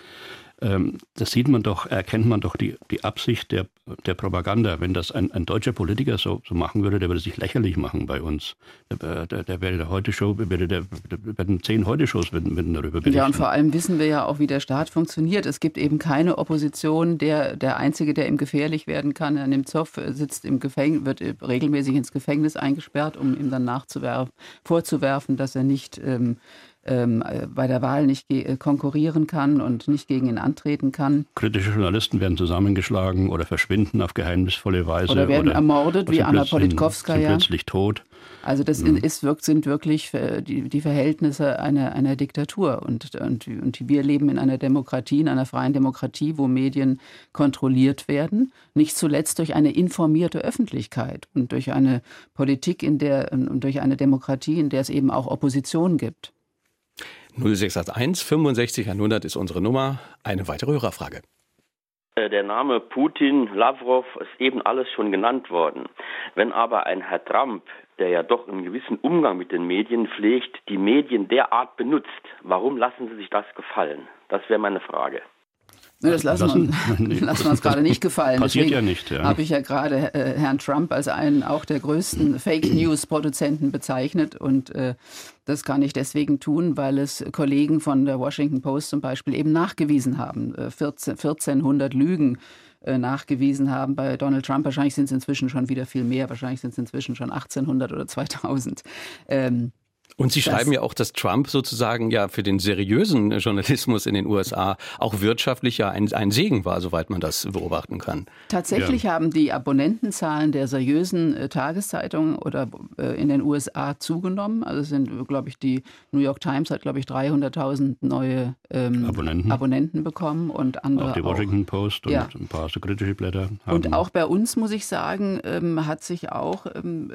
ähm, das sieht man doch, erkennt man doch die, die Absicht der, der Propaganda. Wenn das ein, ein deutscher Politiker so, so machen würde, der würde sich lächerlich machen bei uns. Der, der, der wäre der Heute-Show, wäre der, werden zehn Heute-Shows würden, darüber berichten. Ja, und vor allem wissen wir ja auch, wie der Staat funktioniert. Es gibt eben keine Opposition. Der, der Einzige, der ihm gefährlich werden kann, Herr Nemtsov, sitzt im Gefängnis, wird regelmäßig ins Gefängnis eingesperrt, um ihm dann nachzuwerfen, vorzuwerfen, dass er nicht ähm, ähm, bei der Wahl nicht äh, konkurrieren kann und nicht gegen ihn antreten kann. Kritische Journalisten werden zusammengeschlagen oder verschwinden auf geheimnisvolle Weise. Oder werden oder ermordet, wie Anna Politkovskaya. Sind plötzlich tot. Also das mhm. ist, sind wirklich die, die Verhältnisse einer, einer Diktatur. Und, und, und wir leben in einer Demokratie, in einer freien Demokratie, wo Medien kontrolliert werden. Nicht zuletzt durch eine informierte Öffentlichkeit und durch eine Politik, in der, und durch eine Demokratie, in der es eben auch Opposition gibt. 0681 65 100 ist unsere Nummer. Eine weitere Hörerfrage. Äh, der Name Putin, Lavrov ist eben alles schon genannt worden. Wenn aber ein Herr Trump, der ja doch einen gewissen Umgang mit den Medien pflegt, die Medien derart benutzt, warum lassen Sie sich das gefallen? Das wäre meine Frage. Ne, das lassen, lassen, wir, nee, lassen wir uns gerade nicht gefallen. Passiert Deswegen ja nicht. Ja. Habe ich ja gerade äh, Herrn Trump als einen auch der größten Fake News Produzenten bezeichnet und äh, das kann ich deswegen tun, weil es Kollegen von der Washington Post zum Beispiel eben nachgewiesen haben, äh, 14, 1400 Lügen äh, nachgewiesen haben. Bei Donald Trump wahrscheinlich sind es inzwischen schon wieder viel mehr, wahrscheinlich sind es inzwischen schon 1800 oder 2000. Ähm, und Sie schreiben ja auch, dass Trump sozusagen ja für den seriösen Journalismus in den USA auch wirtschaftlich ja ein, ein Segen war, soweit man das beobachten kann. Tatsächlich ja. haben die Abonnentenzahlen der seriösen äh, Tageszeitungen oder äh, in den USA zugenommen. Also sind, glaube ich, die New York Times hat, glaube ich, 300.000 neue ähm, Abonnenten. Abonnenten. bekommen und andere auch. die Washington auch. Post und ja. ein paar so kritische Blätter. Haben. Und auch bei uns, muss ich sagen, ähm, hat sich auch ähm,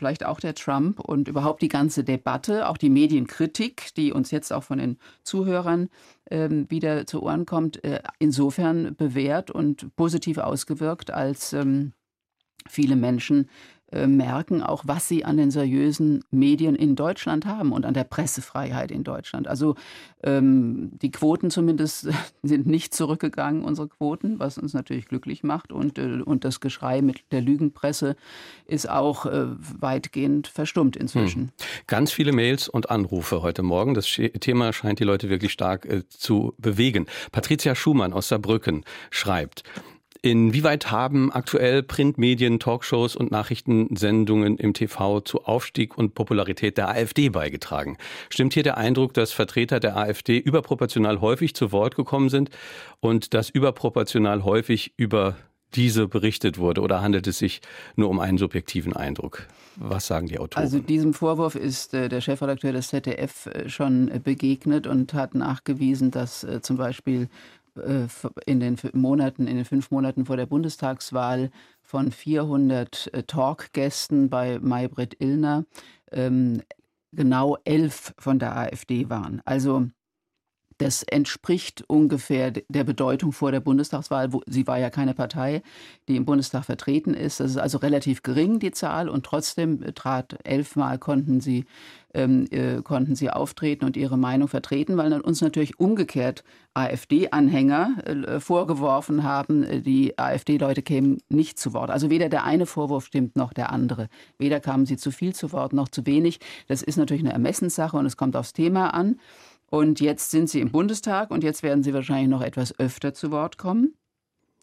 vielleicht auch der Trump und überhaupt die ganze Debatte, auch die Medienkritik, die uns jetzt auch von den Zuhörern ähm, wieder zu Ohren kommt, äh, insofern bewährt und positiv ausgewirkt, als ähm, viele Menschen äh, merken auch, was sie an den seriösen Medien in Deutschland haben und an der Pressefreiheit in Deutschland. Also ähm, die Quoten zumindest sind nicht zurückgegangen, unsere Quoten, was uns natürlich glücklich macht. Und, äh, und das Geschrei mit der Lügenpresse ist auch äh, weitgehend verstummt inzwischen. Hm. Ganz viele Mails und Anrufe heute Morgen. Das Thema scheint die Leute wirklich stark äh, zu bewegen. Patricia Schumann aus Saarbrücken schreibt, Inwieweit haben aktuell Printmedien, Talkshows und Nachrichtensendungen im TV zu Aufstieg und Popularität der AfD beigetragen? Stimmt hier der Eindruck, dass Vertreter der AfD überproportional häufig zu Wort gekommen sind und dass überproportional häufig über diese berichtet wurde oder handelt es sich nur um einen subjektiven Eindruck? Was sagen die Autoren? Also diesem Vorwurf ist äh, der Chefredakteur des ZDF äh, schon begegnet und hat nachgewiesen, dass äh, zum Beispiel äh, in den Monaten, in den fünf Monaten vor der Bundestagswahl von 400 äh, Talkgästen bei Maybrit Illner ähm, genau elf von der AfD waren. Also Das entspricht ungefähr der Bedeutung vor der Bundestagswahl. Wo, sie war ja keine Partei, die im Bundestag vertreten ist. Das ist also relativ gering, die Zahl. Und trotzdem trat elfmal konnten sie, ähm, äh, konnten sie auftreten und ihre Meinung vertreten, weil dann uns natürlich umgekehrt AfD-Anhänger äh, vorgeworfen haben, äh, die AfD-Leute kämen nicht zu Wort. Also weder der eine Vorwurf stimmt noch der andere. Weder kamen sie zu viel zu Wort noch zu wenig. Das ist natürlich eine Ermessenssache und es kommt aufs Thema an. Und jetzt sind sie im Bundestag und jetzt werden sie wahrscheinlich noch etwas öfter zu Wort kommen,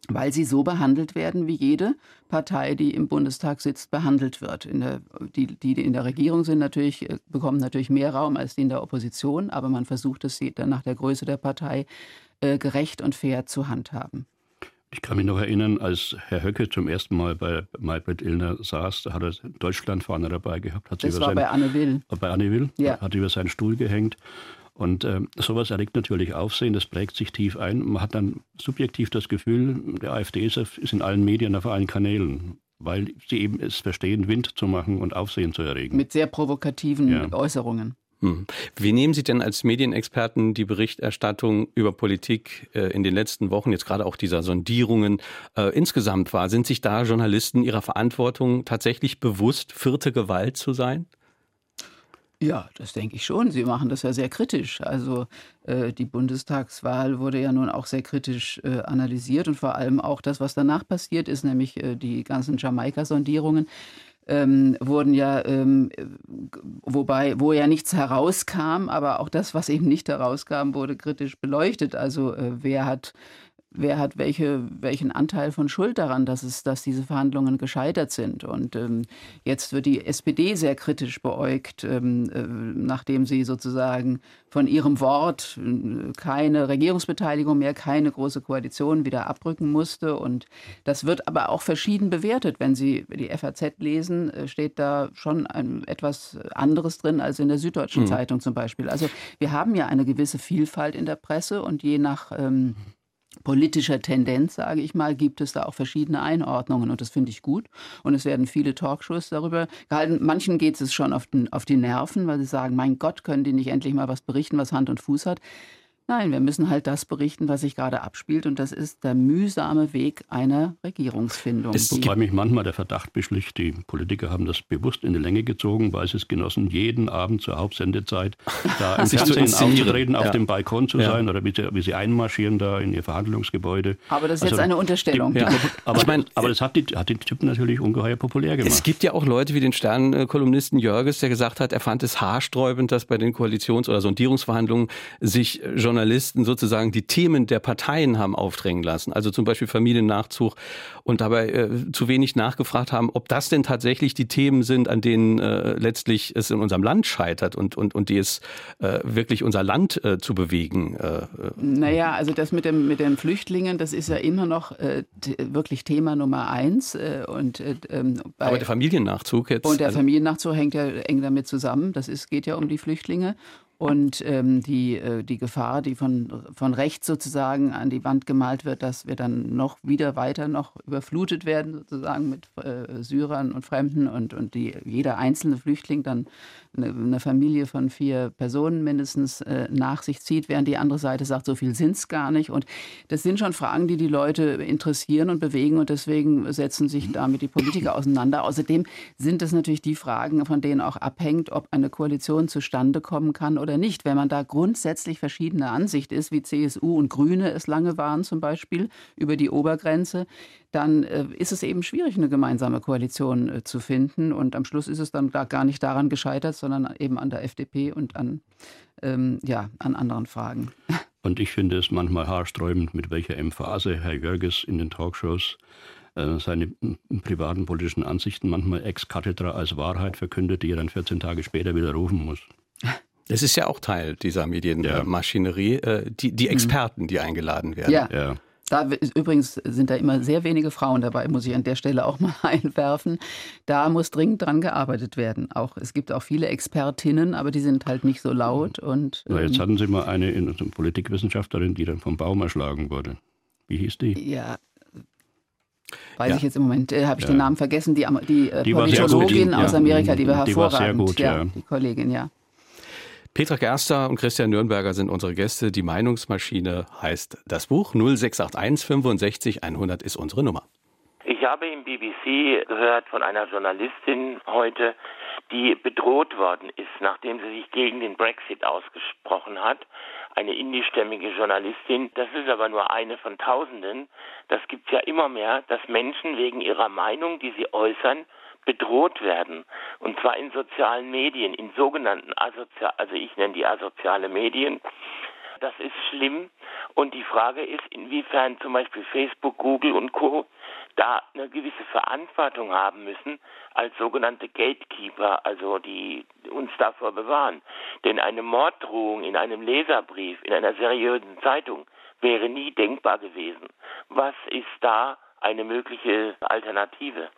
weil sie so behandelt werden, wie jede Partei, die im Bundestag sitzt, behandelt wird. Der, die, die in der Regierung sind, natürlich, äh, bekommen natürlich mehr Raum als die in der Opposition, aber man versucht es dann nach der Größe der Partei äh, gerecht und fair zu handhaben. Ich kann mich noch erinnern, als Herr Höcke zum ersten Mal bei Maybrit Illner saß, da hat er Deutschlandfahne dabei gehabt. Hat das war sein, bei Anne Will. Bei Anne Will, ja. hat über seinen Stuhl gehängt und äh, sowas erregt natürlich Aufsehen, das prägt sich tief ein. Man hat dann subjektiv das Gefühl, der AfD ist, ist in allen Medien auf allen Kanälen, weil sie eben es verstehen, Wind zu machen und Aufsehen zu erregen. Mit sehr provokativen ja. Äußerungen. Hm. Wie nehmen Sie denn als Medienexperten die Berichterstattung über Politik äh, in den letzten Wochen, jetzt gerade auch dieser Sondierungen, äh, insgesamt wahr? Sind sich da Journalisten ihrer Verantwortung tatsächlich bewusst, vierte Gewalt zu sein? Ja, das denke ich schon. Sie machen das ja sehr kritisch. Also äh, die Bundestagswahl wurde ja nun auch sehr kritisch äh, analysiert und vor allem auch das, was danach passiert ist, nämlich äh, die ganzen Jamaika-Sondierungen. Ähm, wurden ja, ähm, wobei, wo ja nichts herauskam, aber auch das, was eben nicht herauskam, wurde kritisch beleuchtet. Also äh, wer hat wer hat welche, welchen Anteil von Schuld daran, dass, es, dass diese Verhandlungen gescheitert sind. Und ähm, jetzt wird die SPD sehr kritisch beäugt, ähm, äh, nachdem sie sozusagen von ihrem Wort äh, keine Regierungsbeteiligung mehr, keine große Koalition wieder abrücken musste. Und das wird aber auch verschieden bewertet. Wenn Sie die FAZ lesen, äh, steht da schon ein, etwas anderes drin als in der Süddeutschen mhm. Zeitung zum Beispiel. Also wir haben ja eine gewisse Vielfalt in der Presse und je nach ähm, politischer Tendenz, sage ich mal, gibt es da auch verschiedene Einordnungen und das finde ich gut. Und es werden viele Talkshows darüber gehalten. Manchen geht es schon auf, den, auf die Nerven, weil sie sagen, mein Gott, können die nicht endlich mal was berichten, was Hand und Fuß hat. Nein, wir müssen halt das berichten, was sich gerade abspielt. Und das ist der mühsame Weg einer Regierungsfindung. Es Wobei mich manchmal der Verdacht beschlicht, die Politiker haben das bewusst in die Länge gezogen, weil sie es genossen, jeden Abend zur Hauptsendezeit da im Fernsehen aufzutreten, ja. auf dem Balkon zu ja. sein oder wie sie, wie sie, einmarschieren da in ihr Verhandlungsgebäude. Aber das ist also jetzt eine Unterstellung. Die, die, aber, ich mein, aber das hat die, hat die Typen natürlich ungeheuer populär gemacht. Es gibt ja auch Leute wie den Sternkolumnisten Jörges, der gesagt hat, er fand es haarsträubend, dass bei den Koalitions- oder Sondierungsverhandlungen sich Journalisten Journalisten sozusagen die Themen der Parteien haben aufdrängen lassen, also zum Beispiel Familiennachzug und dabei äh, zu wenig nachgefragt haben, ob das denn tatsächlich die Themen sind, an denen äh, letztlich es in unserem Land scheitert und, und, und die es äh, wirklich unser Land äh, zu bewegen. Äh, äh. naja, also das mit, dem, mit den Flüchtlingen, das ist ja immer noch wirklich Thema Nummer eins. Und, äh, ähm, Aber der Familiennachzug jetzt. Und der also Familiennachzug hängt ja eng damit zusammen. Das ist, geht ja um die Flüchtlinge. Und ähm, die, äh, die Gefahr, die von, von rechts sozusagen an die Wand gemalt wird, dass wir dann noch wieder weiter noch überflutet werden, sozusagen mit äh, Syrern und Fremden und, und die, jeder einzelne Flüchtling dann eine, eine Familie von vier Personen mindestens äh, nach sich zieht, während die andere Seite sagt, so viel sind es gar nicht. Und das sind schon Fragen, die die Leute interessieren und bewegen und deswegen setzen sich damit die Politiker auseinander. Außerdem sind es natürlich die Fragen, von denen auch abhängt, ob eine Koalition zustande kommen kann oder nicht. Wenn man da grundsätzlich verschiedener Ansicht ist, wie CSU und Grüne es lange waren zum Beispiel, über die Obergrenze, dann äh, ist es eben schwierig, eine gemeinsame Koalition äh, zu finden. Und am Schluss ist es dann da gar nicht daran gescheitert, sondern eben an der FDP und an, ähm, ja, an anderen Fragen. Und ich finde es manchmal haarsträubend, mit welcher Emphase Herr Jörges in den Talkshows äh, seine privaten politischen Ansichten manchmal ex cathedra als Wahrheit verkündet, die er dann 14 Tage später widerrufen muss. Es ist ja auch Teil dieser Medienmaschinerie, ja. Äh, die, die mhm. Experten, die eingeladen werden. Ja. ja. Da übrigens sind da immer sehr wenige Frauen dabei, muss ich an der Stelle auch mal einwerfen. Da muss dringend dran gearbeitet werden. Auch es gibt auch viele Expertinnen, aber die sind halt nicht so laut. Und Na, jetzt ähm, hatten Sie mal eine, eine Politikwissenschaftlerin, die dann vom Baum erschlagen wurde. Wie hieß die? Ja, Weiß ja. ich jetzt im Moment, äh, habe ich ja. den Namen vergessen, die, die, äh, die Politologin aus Amerika, die war hervorragend. Die war sehr gut, ja. Die Kollegin, ja. Petra Gerster und Christian Nürnberger sind unsere Gäste. Die Meinungsmaschine heißt das Buch. 0681 65 100 ist unsere Nummer. Ich habe im BBC gehört von einer Journalistin heute, die bedroht worden ist, nachdem sie sich gegen den Brexit ausgesprochen hat. Eine indischstämmige Journalistin. Das ist aber nur eine von Tausenden. Das gibt es ja immer mehr, dass Menschen wegen ihrer Meinung, die sie äußern, bedroht werden. Und zwar in sozialen Medien, in sogenannten asozial, also ich nenne die asoziale Medien. Das ist schlimm. Und die Frage ist, inwiefern zum Beispiel Facebook, Google und Co. da eine gewisse Verantwortung haben müssen als sogenannte Gatekeeper, also die uns davor bewahren. Denn eine Morddrohung in einem Leserbrief, in einer seriösen Zeitung wäre nie denkbar gewesen. Was ist da eine mögliche Alternative?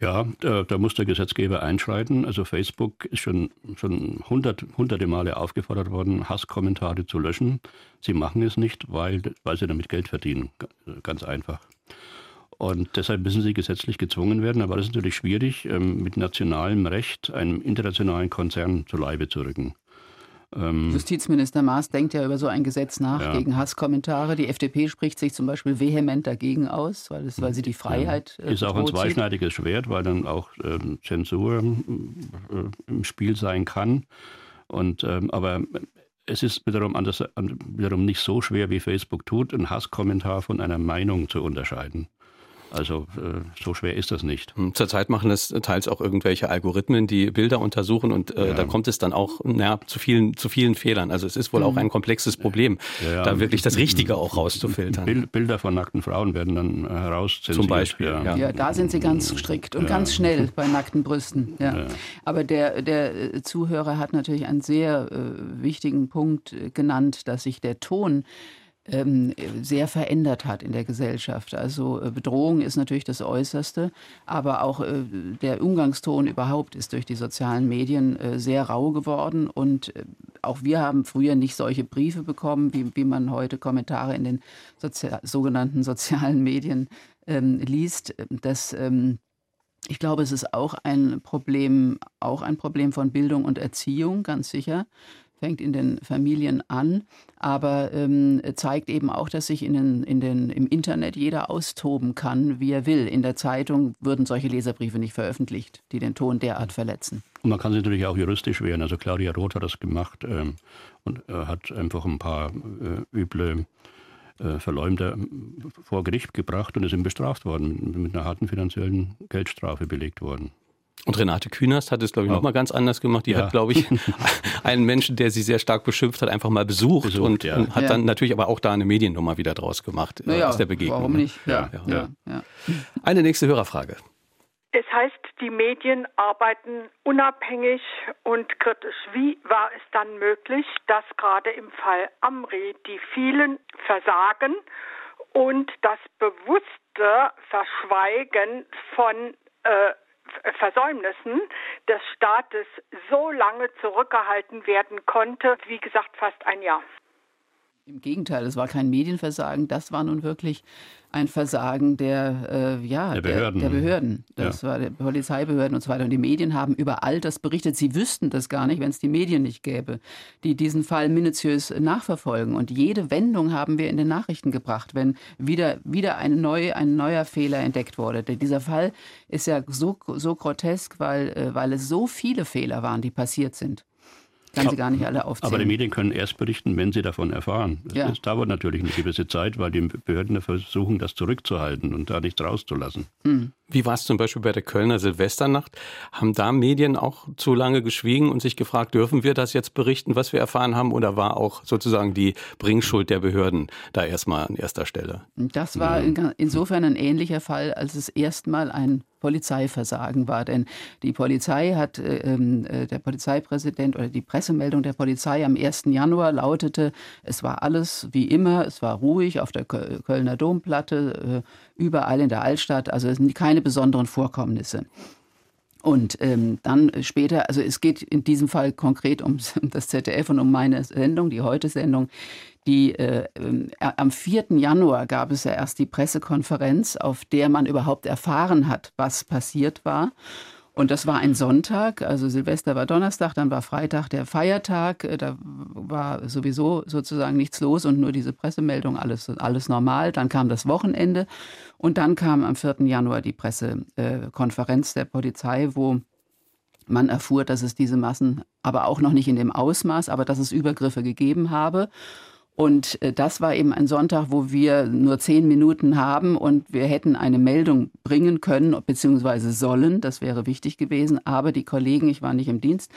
Ja, da, da, muss der Gesetzgeber einschreiten. Also Facebook ist schon, schon hundert, hunderte Male aufgefordert worden, Hasskommentare zu löschen. Sie machen es nicht, weil, weil sie damit Geld verdienen. Ganz einfach. Und deshalb müssen sie gesetzlich gezwungen werden. Aber das ist natürlich schwierig, ähm, mit nationalem Recht einem internationalen Konzern zu Leibe zu rücken. Ähm, Justizminister Maas denkt ja über so ein Gesetz nach ja. gegen Hasskommentare. Die FDP spricht sich zum Beispiel vehement dagegen aus, weil, es, weil sie die Freiheit. Ja. Ist auch ein zweischneidiges Schwert, weil dann auch ähm, Zensur äh, im Spiel sein kann. Und, ähm, aber es ist wiederum, anders, wiederum nicht so schwer, wie Facebook tut, einen Hasskommentar von einer Meinung zu unterscheiden. Also äh, so schwer ist das nicht. Hm, zurzeit machen das teils auch irgendwelche Algorithmen, die Bilder untersuchen und äh, ja. da kommt es dann auch na, zu vielen zu vielen Fehlern. Also es ist wohl auch mhm. ein komplexes Problem, ja, ja. da wirklich das Richtige auch rauszufiltern. Bilder von nackten Frauen werden dann äh, herauszensiert. Zum Beispiel. Ja. ja, da sind sie ganz strikt und ganz schnell bei nackten Brüsten. Ja. Aber der der äh, Zuhörer hat natürlich einen sehr äh, wichtigen Punkt äh, genannt, dass sich der Ton ähm, sehr verändert hat in der Gesellschaft. Also äh, Bedrohung ist natürlich das Äußerste, aber auch äh, der Umgangston überhaupt ist durch die sozialen Medien äh, sehr rau geworden. Und auch wir haben früher nicht solche Briefe bekommen, wie, wie man heute Kommentare in den Sozi sogenannten sozialen Medien ähm, liest. Das ähm, ich glaube, es ist auch ein Problem, auch ein Problem von Bildung und Erziehung, ganz sicher fängt in den Familien an, aber ähm, zeigt eben auch, dass sich in den, in den, im Internet jeder austoben kann, wie er will. In der Zeitung würden solche Leserbriefe nicht veröffentlicht, die den Ton derart verletzen. Und man kann sich natürlich auch juristisch wehren. Also Claudia Roth hat das gemacht ähm, und äh, hat einfach ein paar äh, üble äh, Verleumder vor Gericht gebracht und ist ihm bestraft worden, mit einer harten finanziellen Geldstrafe belegt worden. Und Renate Künast hat es, glaube ich, noch mal ganz anders gemacht. Die ja. hat, glaube ich, einen Menschen, der sie sehr stark beschimpft hat, einfach mal besucht, besucht und ja. hat ja. dann natürlich aber auch da eine Mediennummer wieder draus gemacht äh, naja, aus der Begegnung. Warum nicht? Ja. Eine nächste Hörerfrage. Es heißt, die Medien arbeiten unabhängig und kritisch. Wie war es dann möglich, dass gerade im Fall Amri die vielen versagen und das bewusste Verschweigen von äh, Versäumnissen des Staates so lange zurückgehalten werden konnte, wie gesagt, fast ein Jahr. Im Gegenteil, es war kein Medienversagen, das war nun wirklich ein Versagen der, äh, ja, der Behörden. Der, der Behörden. Das ja. war der Polizeibehörden und so weiter. Und die Medien haben über all das berichtet. Sie wüssten das gar nicht, wenn es die Medien nicht gäbe, die diesen Fall minutiös nachverfolgen. Und jede Wendung haben wir in den Nachrichten gebracht, wenn wieder, wieder eine neue, ein neuer Fehler entdeckt wurde. Dieser Fall ist ja so, so grotesk, weil, äh, weil es so viele Fehler waren, die passiert sind kann sie gar nicht alle aufzählen. Aber die Medien können erst berichten, wenn sie davon erfahren. Ja. Das dauert natürlich eine gewisse Zeit, weil die Behörden versuchen, das zurückzuhalten und da nichts rauszulassen. Mhm. Wie war es zum Beispiel bei der Kölner Silvesternacht? Haben da Medien auch zu lange geschwiegen und sich gefragt, dürfen wir das jetzt berichten, was wir erfahren haben? Oder war auch sozusagen die Bringschuld der Behörden da erstmal an erster Stelle? Das war insofern ein ähnlicher Fall, als es erstmal ein Polizeiversagen war. Denn die Polizei hat, äh, ähm, äh, der Polizeipräsident oder die Pressemeldung der Polizei am 1. Januar lautete, es war alles wie immer, es war ruhig auf der Kölner Domplatte, äh, überall in der Altstadt, also es sind keine besonderen Vorkommnisse. Und ähm, dann später, also es geht in diesem Fall konkret um das ZDF und um meine Sendung, die Heute-Sendung. Die, äh, äh, am 4. Januar gab es ja erst die Pressekonferenz, auf der man überhaupt erfahren hat, was passiert war. Und das war ein Sonntag, also Silvester war Donnerstag, dann war Freitag der Feiertag, äh, da war sowieso sozusagen nichts los und nur diese Pressemeldung, alles, alles normal. Dann kam das Wochenende und dann kam am 4. Januar die Pressekonferenz der Polizei, wo man erfuhr, dass es diese Massen, aber auch noch nicht in dem Ausmaß, aber dass es Übergriffe gegeben habe. Und äh, das war eben ein Sonntag, wo wir nur zehn Minuten haben und wir hätten eine Meldung bringen können, beziehungsweise sollen. Das wäre wichtig gewesen. Aber die Kollegen, ich war nicht im Dienst,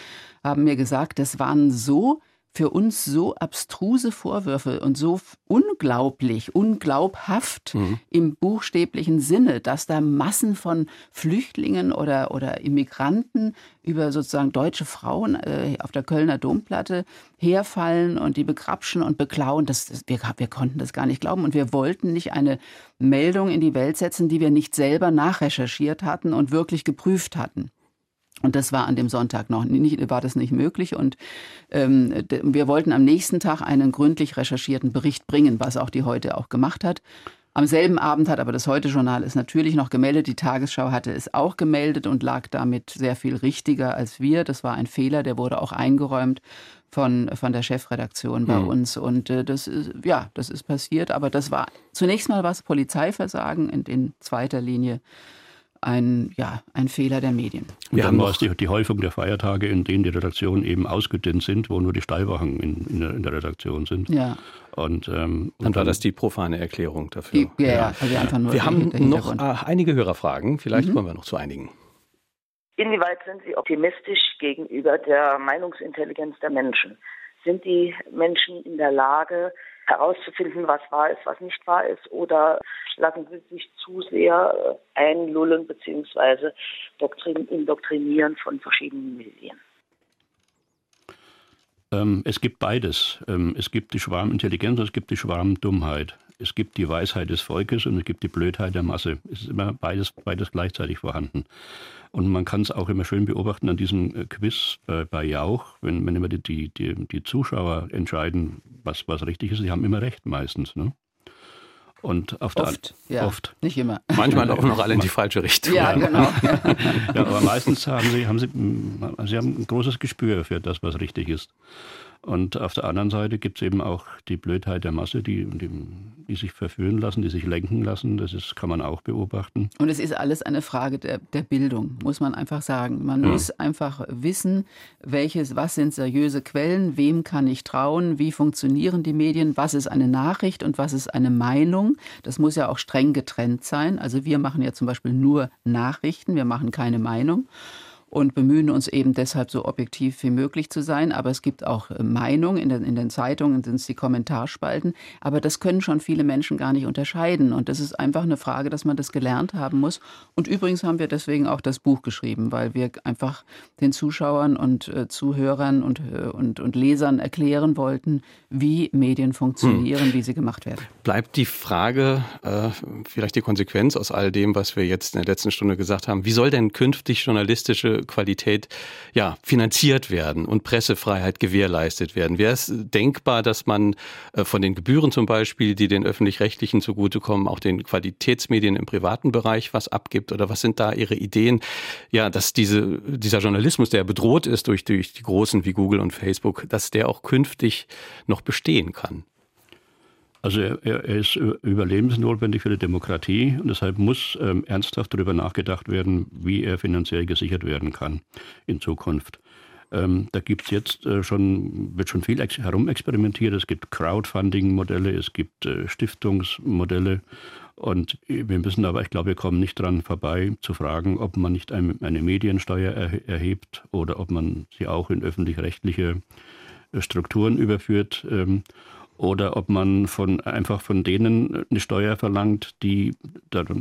haben mir gesagt, das waren so für uns so abstruse Vorwürfe und so unglaublich, unglaubhaft mhm. im buchstäblichen Sinne, dass da Massen von Flüchtlingen oder, oder Immigranten über sozusagen deutsche Frauen äh, auf der Kölner Domplatte herfallen und die begrapschen und beklauen. Das, das, wir, wir konnten das gar nicht glauben und wir wollten nicht eine Meldung in die Welt setzen, die wir nicht selber nachrecherchiert hatten und wirklich geprüft hatten. Und das war an dem Sonntag noch nicht, war das nicht möglich. Und ähm, wir wollten am nächsten Tag einen gründlich recherchierten Bericht bringen, was auch die heute auch gemacht hat. Am selben Abend hat aber das Heute-Journal es natürlich noch gemeldet. Die Tagesschau hatte es auch gemeldet und lag damit sehr viel richtiger als wir. Das war ein Fehler, der wurde auch eingeräumt von, von der Chefredaktion bei mhm. uns. Und äh, das ist, ja, das ist passiert. Aber das war zunächst mal was Polizeiversagen in, in zweiter Linie ein, ja, ein Fehler der Medien. Wir haben war die, die Häufung der Feiertage, in denen die Redaktionen eben ausgedünnt sind, wo nur die Stallwachen in, in, der, in der Redaktion sind. Ja. Und, ähm, dann war das die profane Erklärung dafür. Die, ja, ja. Also einfach nur wir haben noch äh, einige Hörerfragen. Vielleicht mhm. kommen wir noch zu einigen. Inwieweit sind Sie optimistisch gegenüber der Meinungsintelligenz der Menschen? Sind die Menschen in der Lage, herauszufinden, was wahr ist, was nicht wahr ist, oder lassen sie sich zu sehr äh, einlullen bzw. indoktrinieren von verschiedenen Medien? Ähm, es gibt beides. Ähm, es gibt die Schwarmintelligenz es gibt die Schwarmdummheit. Es gibt die Weisheit des Volkes und es gibt die Blödheit der Masse. Es ist immer beides, beides gleichzeitig vorhanden. Und man kann es auch immer schön beobachten an diesem äh, Quiz bei, bei Jauch, wenn, wenn immer die, die, die, Zuschauer entscheiden, was, was richtig ist, sie haben immer recht meistens. Ne? Und auf oft, der, ja. oft. Nicht immer. Manchmal auch noch alle in die falsche Richtung. Ja, genau. ja, aber meistens haben sie, haben sie, sie haben ein großes Gespür für das, was richtig ist. Und auf der anderen Seite gibt es eben auch die Blödheit der Masse, die, die, die, sich verführen lassen, die sich lenken lassen. Das ist, kann man auch beobachten. Und es ist alles eine Frage der, der Bildung, muss man einfach sagen. Man ja. muss einfach wissen, welches, was sind seriöse Quellen, wem kann ich trauen, wie funktionieren die Medien, was ist eine Nachricht und was ist eine Meinung. Das muss ja auch streng getrennt sein. Also wir machen ja zum Beispiel nur Nachrichten, wir machen keine Meinung und bemühen uns eben deshalb so objektiv wie möglich zu sein. Aber es gibt auch äh, Meinungen, in den, in den Zeitungen sind es die Kommentarspalten, aber das können schon viele Menschen gar nicht unterscheiden. Und das ist einfach eine Frage, dass man das gelernt haben muss. Und übrigens haben wir deswegen auch das Buch geschrieben, weil wir einfach den Zuschauern und äh, Zuhörern und, äh, und, und Lesern erklären wollten, wie Medien funktionieren, hm. wie sie gemacht werden. Bleibt die Frage, äh, vielleicht die Konsequenz aus all dem, was wir jetzt in der letzten Stunde gesagt haben, wie soll denn künftig journalistische Qualität ja, finanziert werden und Pressefreiheit gewährleistet werden. Wäre es denkbar, dass man äh, von den Gebühren zum Beispiel, die den öffentlich-rechtlichen zugutekommen, auch den Qualitätsmedien im privaten Bereich was abgibt? Oder was sind da Ihre Ideen? Ja, dass diese, dieser Journalismus, der bedroht ist durch, durch die Großen wie Google und Facebook, dass der auch künftig noch bestehen kann? Also er, er, ist überlebensnotwendig für die Demokratie und deshalb muss ähm, ernsthaft darüber nachgedacht werden, wie er finanziell gesichert werden kann in Zukunft. Ähm, da gibt jetzt äh, schon, wird schon viel herumexperimentiert. Es gibt Crowdfunding-Modelle, es gibt äh, Stiftungsmodelle. Und wir müssen aber, ich glaube, wir kommen nicht dran vorbei, zu fragen, ob man nicht eine, eine Mediensteuer er, erhebt oder ob man sie auch in öffentlich-rechtliche äh, Strukturen überführt. Ähm, oder ob man von, einfach von denen eine Steuer verlangt, die,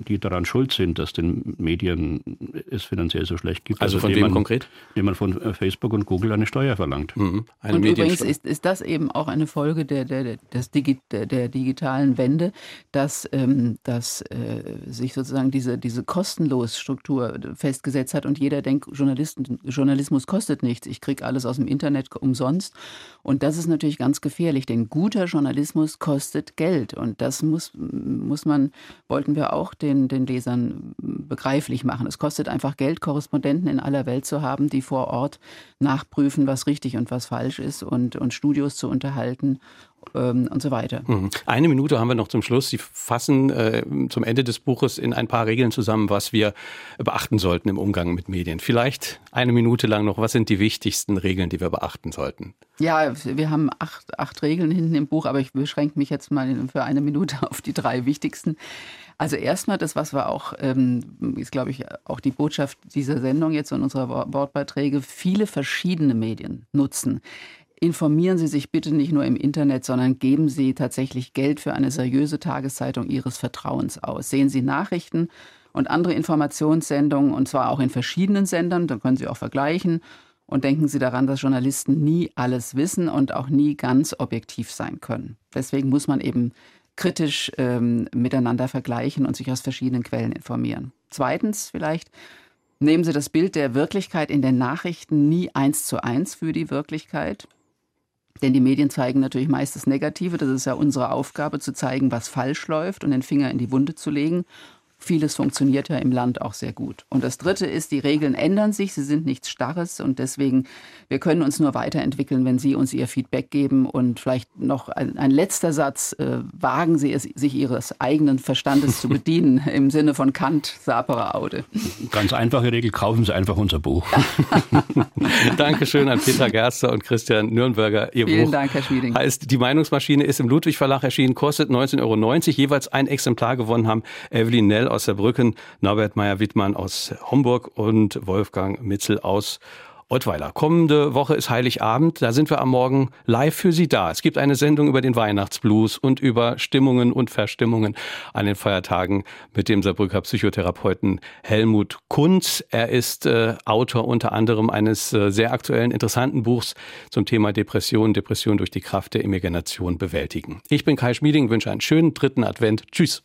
die daran schuld sind, dass den Medien es finanziell so schlecht gibt. Also, also von wem man, konkret? Indem man von äh, Facebook und Google eine Steuer verlangt. Mhm. Eine und übrigens ist, ist das eben auch eine Folge der, der, des Digi der digitalen Wende, dass, ähm, dass äh, sich sozusagen diese, diese Kostenlosstruktur festgesetzt hat und jeder denkt, Journalisten, Journalismus kostet nichts, ich kriege alles aus dem Internet umsonst. Und das ist natürlich ganz gefährlich, denn guter Journalismus kostet Geld. Und das muss, muss man, wollten wir auch den, den Lesern begreiflich machen. Es kostet einfach Geld, Korrespondenten in aller Welt zu haben, die vor Ort nachprüfen, was richtig und was falsch ist und, und Studios zu unterhalten ähm, und so weiter. Mhm. Eine Minute haben wir noch zum Schluss. Sie fassen äh, zum Ende des Buches in ein paar Regeln zusammen, was wir beachten sollten im Umgang mit Medien. Vielleicht eine Minute lang noch, was sind die wichtigsten Regeln, die wir beachten sollten? Ja, wir haben acht, acht Regeln hinten im Buch, aber ich beschränke mich jetzt mal für eine Minute auf die drei wichtigsten. Also erstmal das, was wir auch, ähm, ist glaube ich auch die Botschaft dieser Sendung jetzt und unserer Wortbeiträge, viele verschiedene Medien nutzen informieren Sie sich bitte nicht nur im Internet, sondern geben Sie tatsächlich Geld für eine seriöse Tageszeitung Ihres Vertrauens aus. Sehen Sie Nachrichten und andere Informationssendungen, und zwar auch in verschiedenen Sendern, dann können Sie auch vergleichen. Und denken Sie daran, dass Journalisten nie alles wissen und auch nie ganz objektiv sein können. Deswegen muss man eben kritisch ähm, miteinander vergleichen und sich aus verschiedenen Quellen informieren. Zweitens vielleicht, nehmen Sie das Bild der Wirklichkeit in den Nachrichten nie eins zu eins für die Wirklichkeit. Denn die Medien zeigen natürlich meist das Negative. Das ist ja unsere Aufgabe, zu zeigen, was falsch läuft und den Finger in die Wunde zu legen. Vieles funktioniert ja im Land auch sehr gut. Und das Dritte ist, die Regeln ändern sich, sie sind nichts Starres und deswegen, wir können uns nur weiterentwickeln, wenn Sie uns Ihr Feedback geben. Und vielleicht noch ein, ein letzter Satz, äh, wagen Sie es, sich Ihres eigenen Verstandes zu bedienen, im Sinne von Kant, sapere aude. Ganz einfache Regel, kaufen Sie einfach unser Buch. Dankeschön an Peter Gerster und Christian Nürnberger. Ihr Vielen Buch Dank, Herr Schmieding. Heißt, die Meinungsmaschine ist im Ludwig Verlag erschienen, kostet 19,90 Euro. Jeweils ein Exemplar gewonnen haben Evelyn Nell aus Saarbrücken, Norbert Meyer-Wittmann aus Homburg und Wolfgang Mitzel aus Ottweiler. Kommende Woche ist Heiligabend. Da sind wir am Morgen live für Sie da. Es gibt eine Sendung über den Weihnachtsblues und über Stimmungen und Verstimmungen an den Feiertagen mit dem Saarbrücker Psychotherapeuten Helmut Kunz. Er ist äh, Autor unter anderem eines äh, sehr aktuellen, interessanten Buchs zum Thema Depression, Depression durch die Kraft der Imagination bewältigen. Ich bin Kai Schmieding, wünsche einen schönen dritten Advent. Tschüss.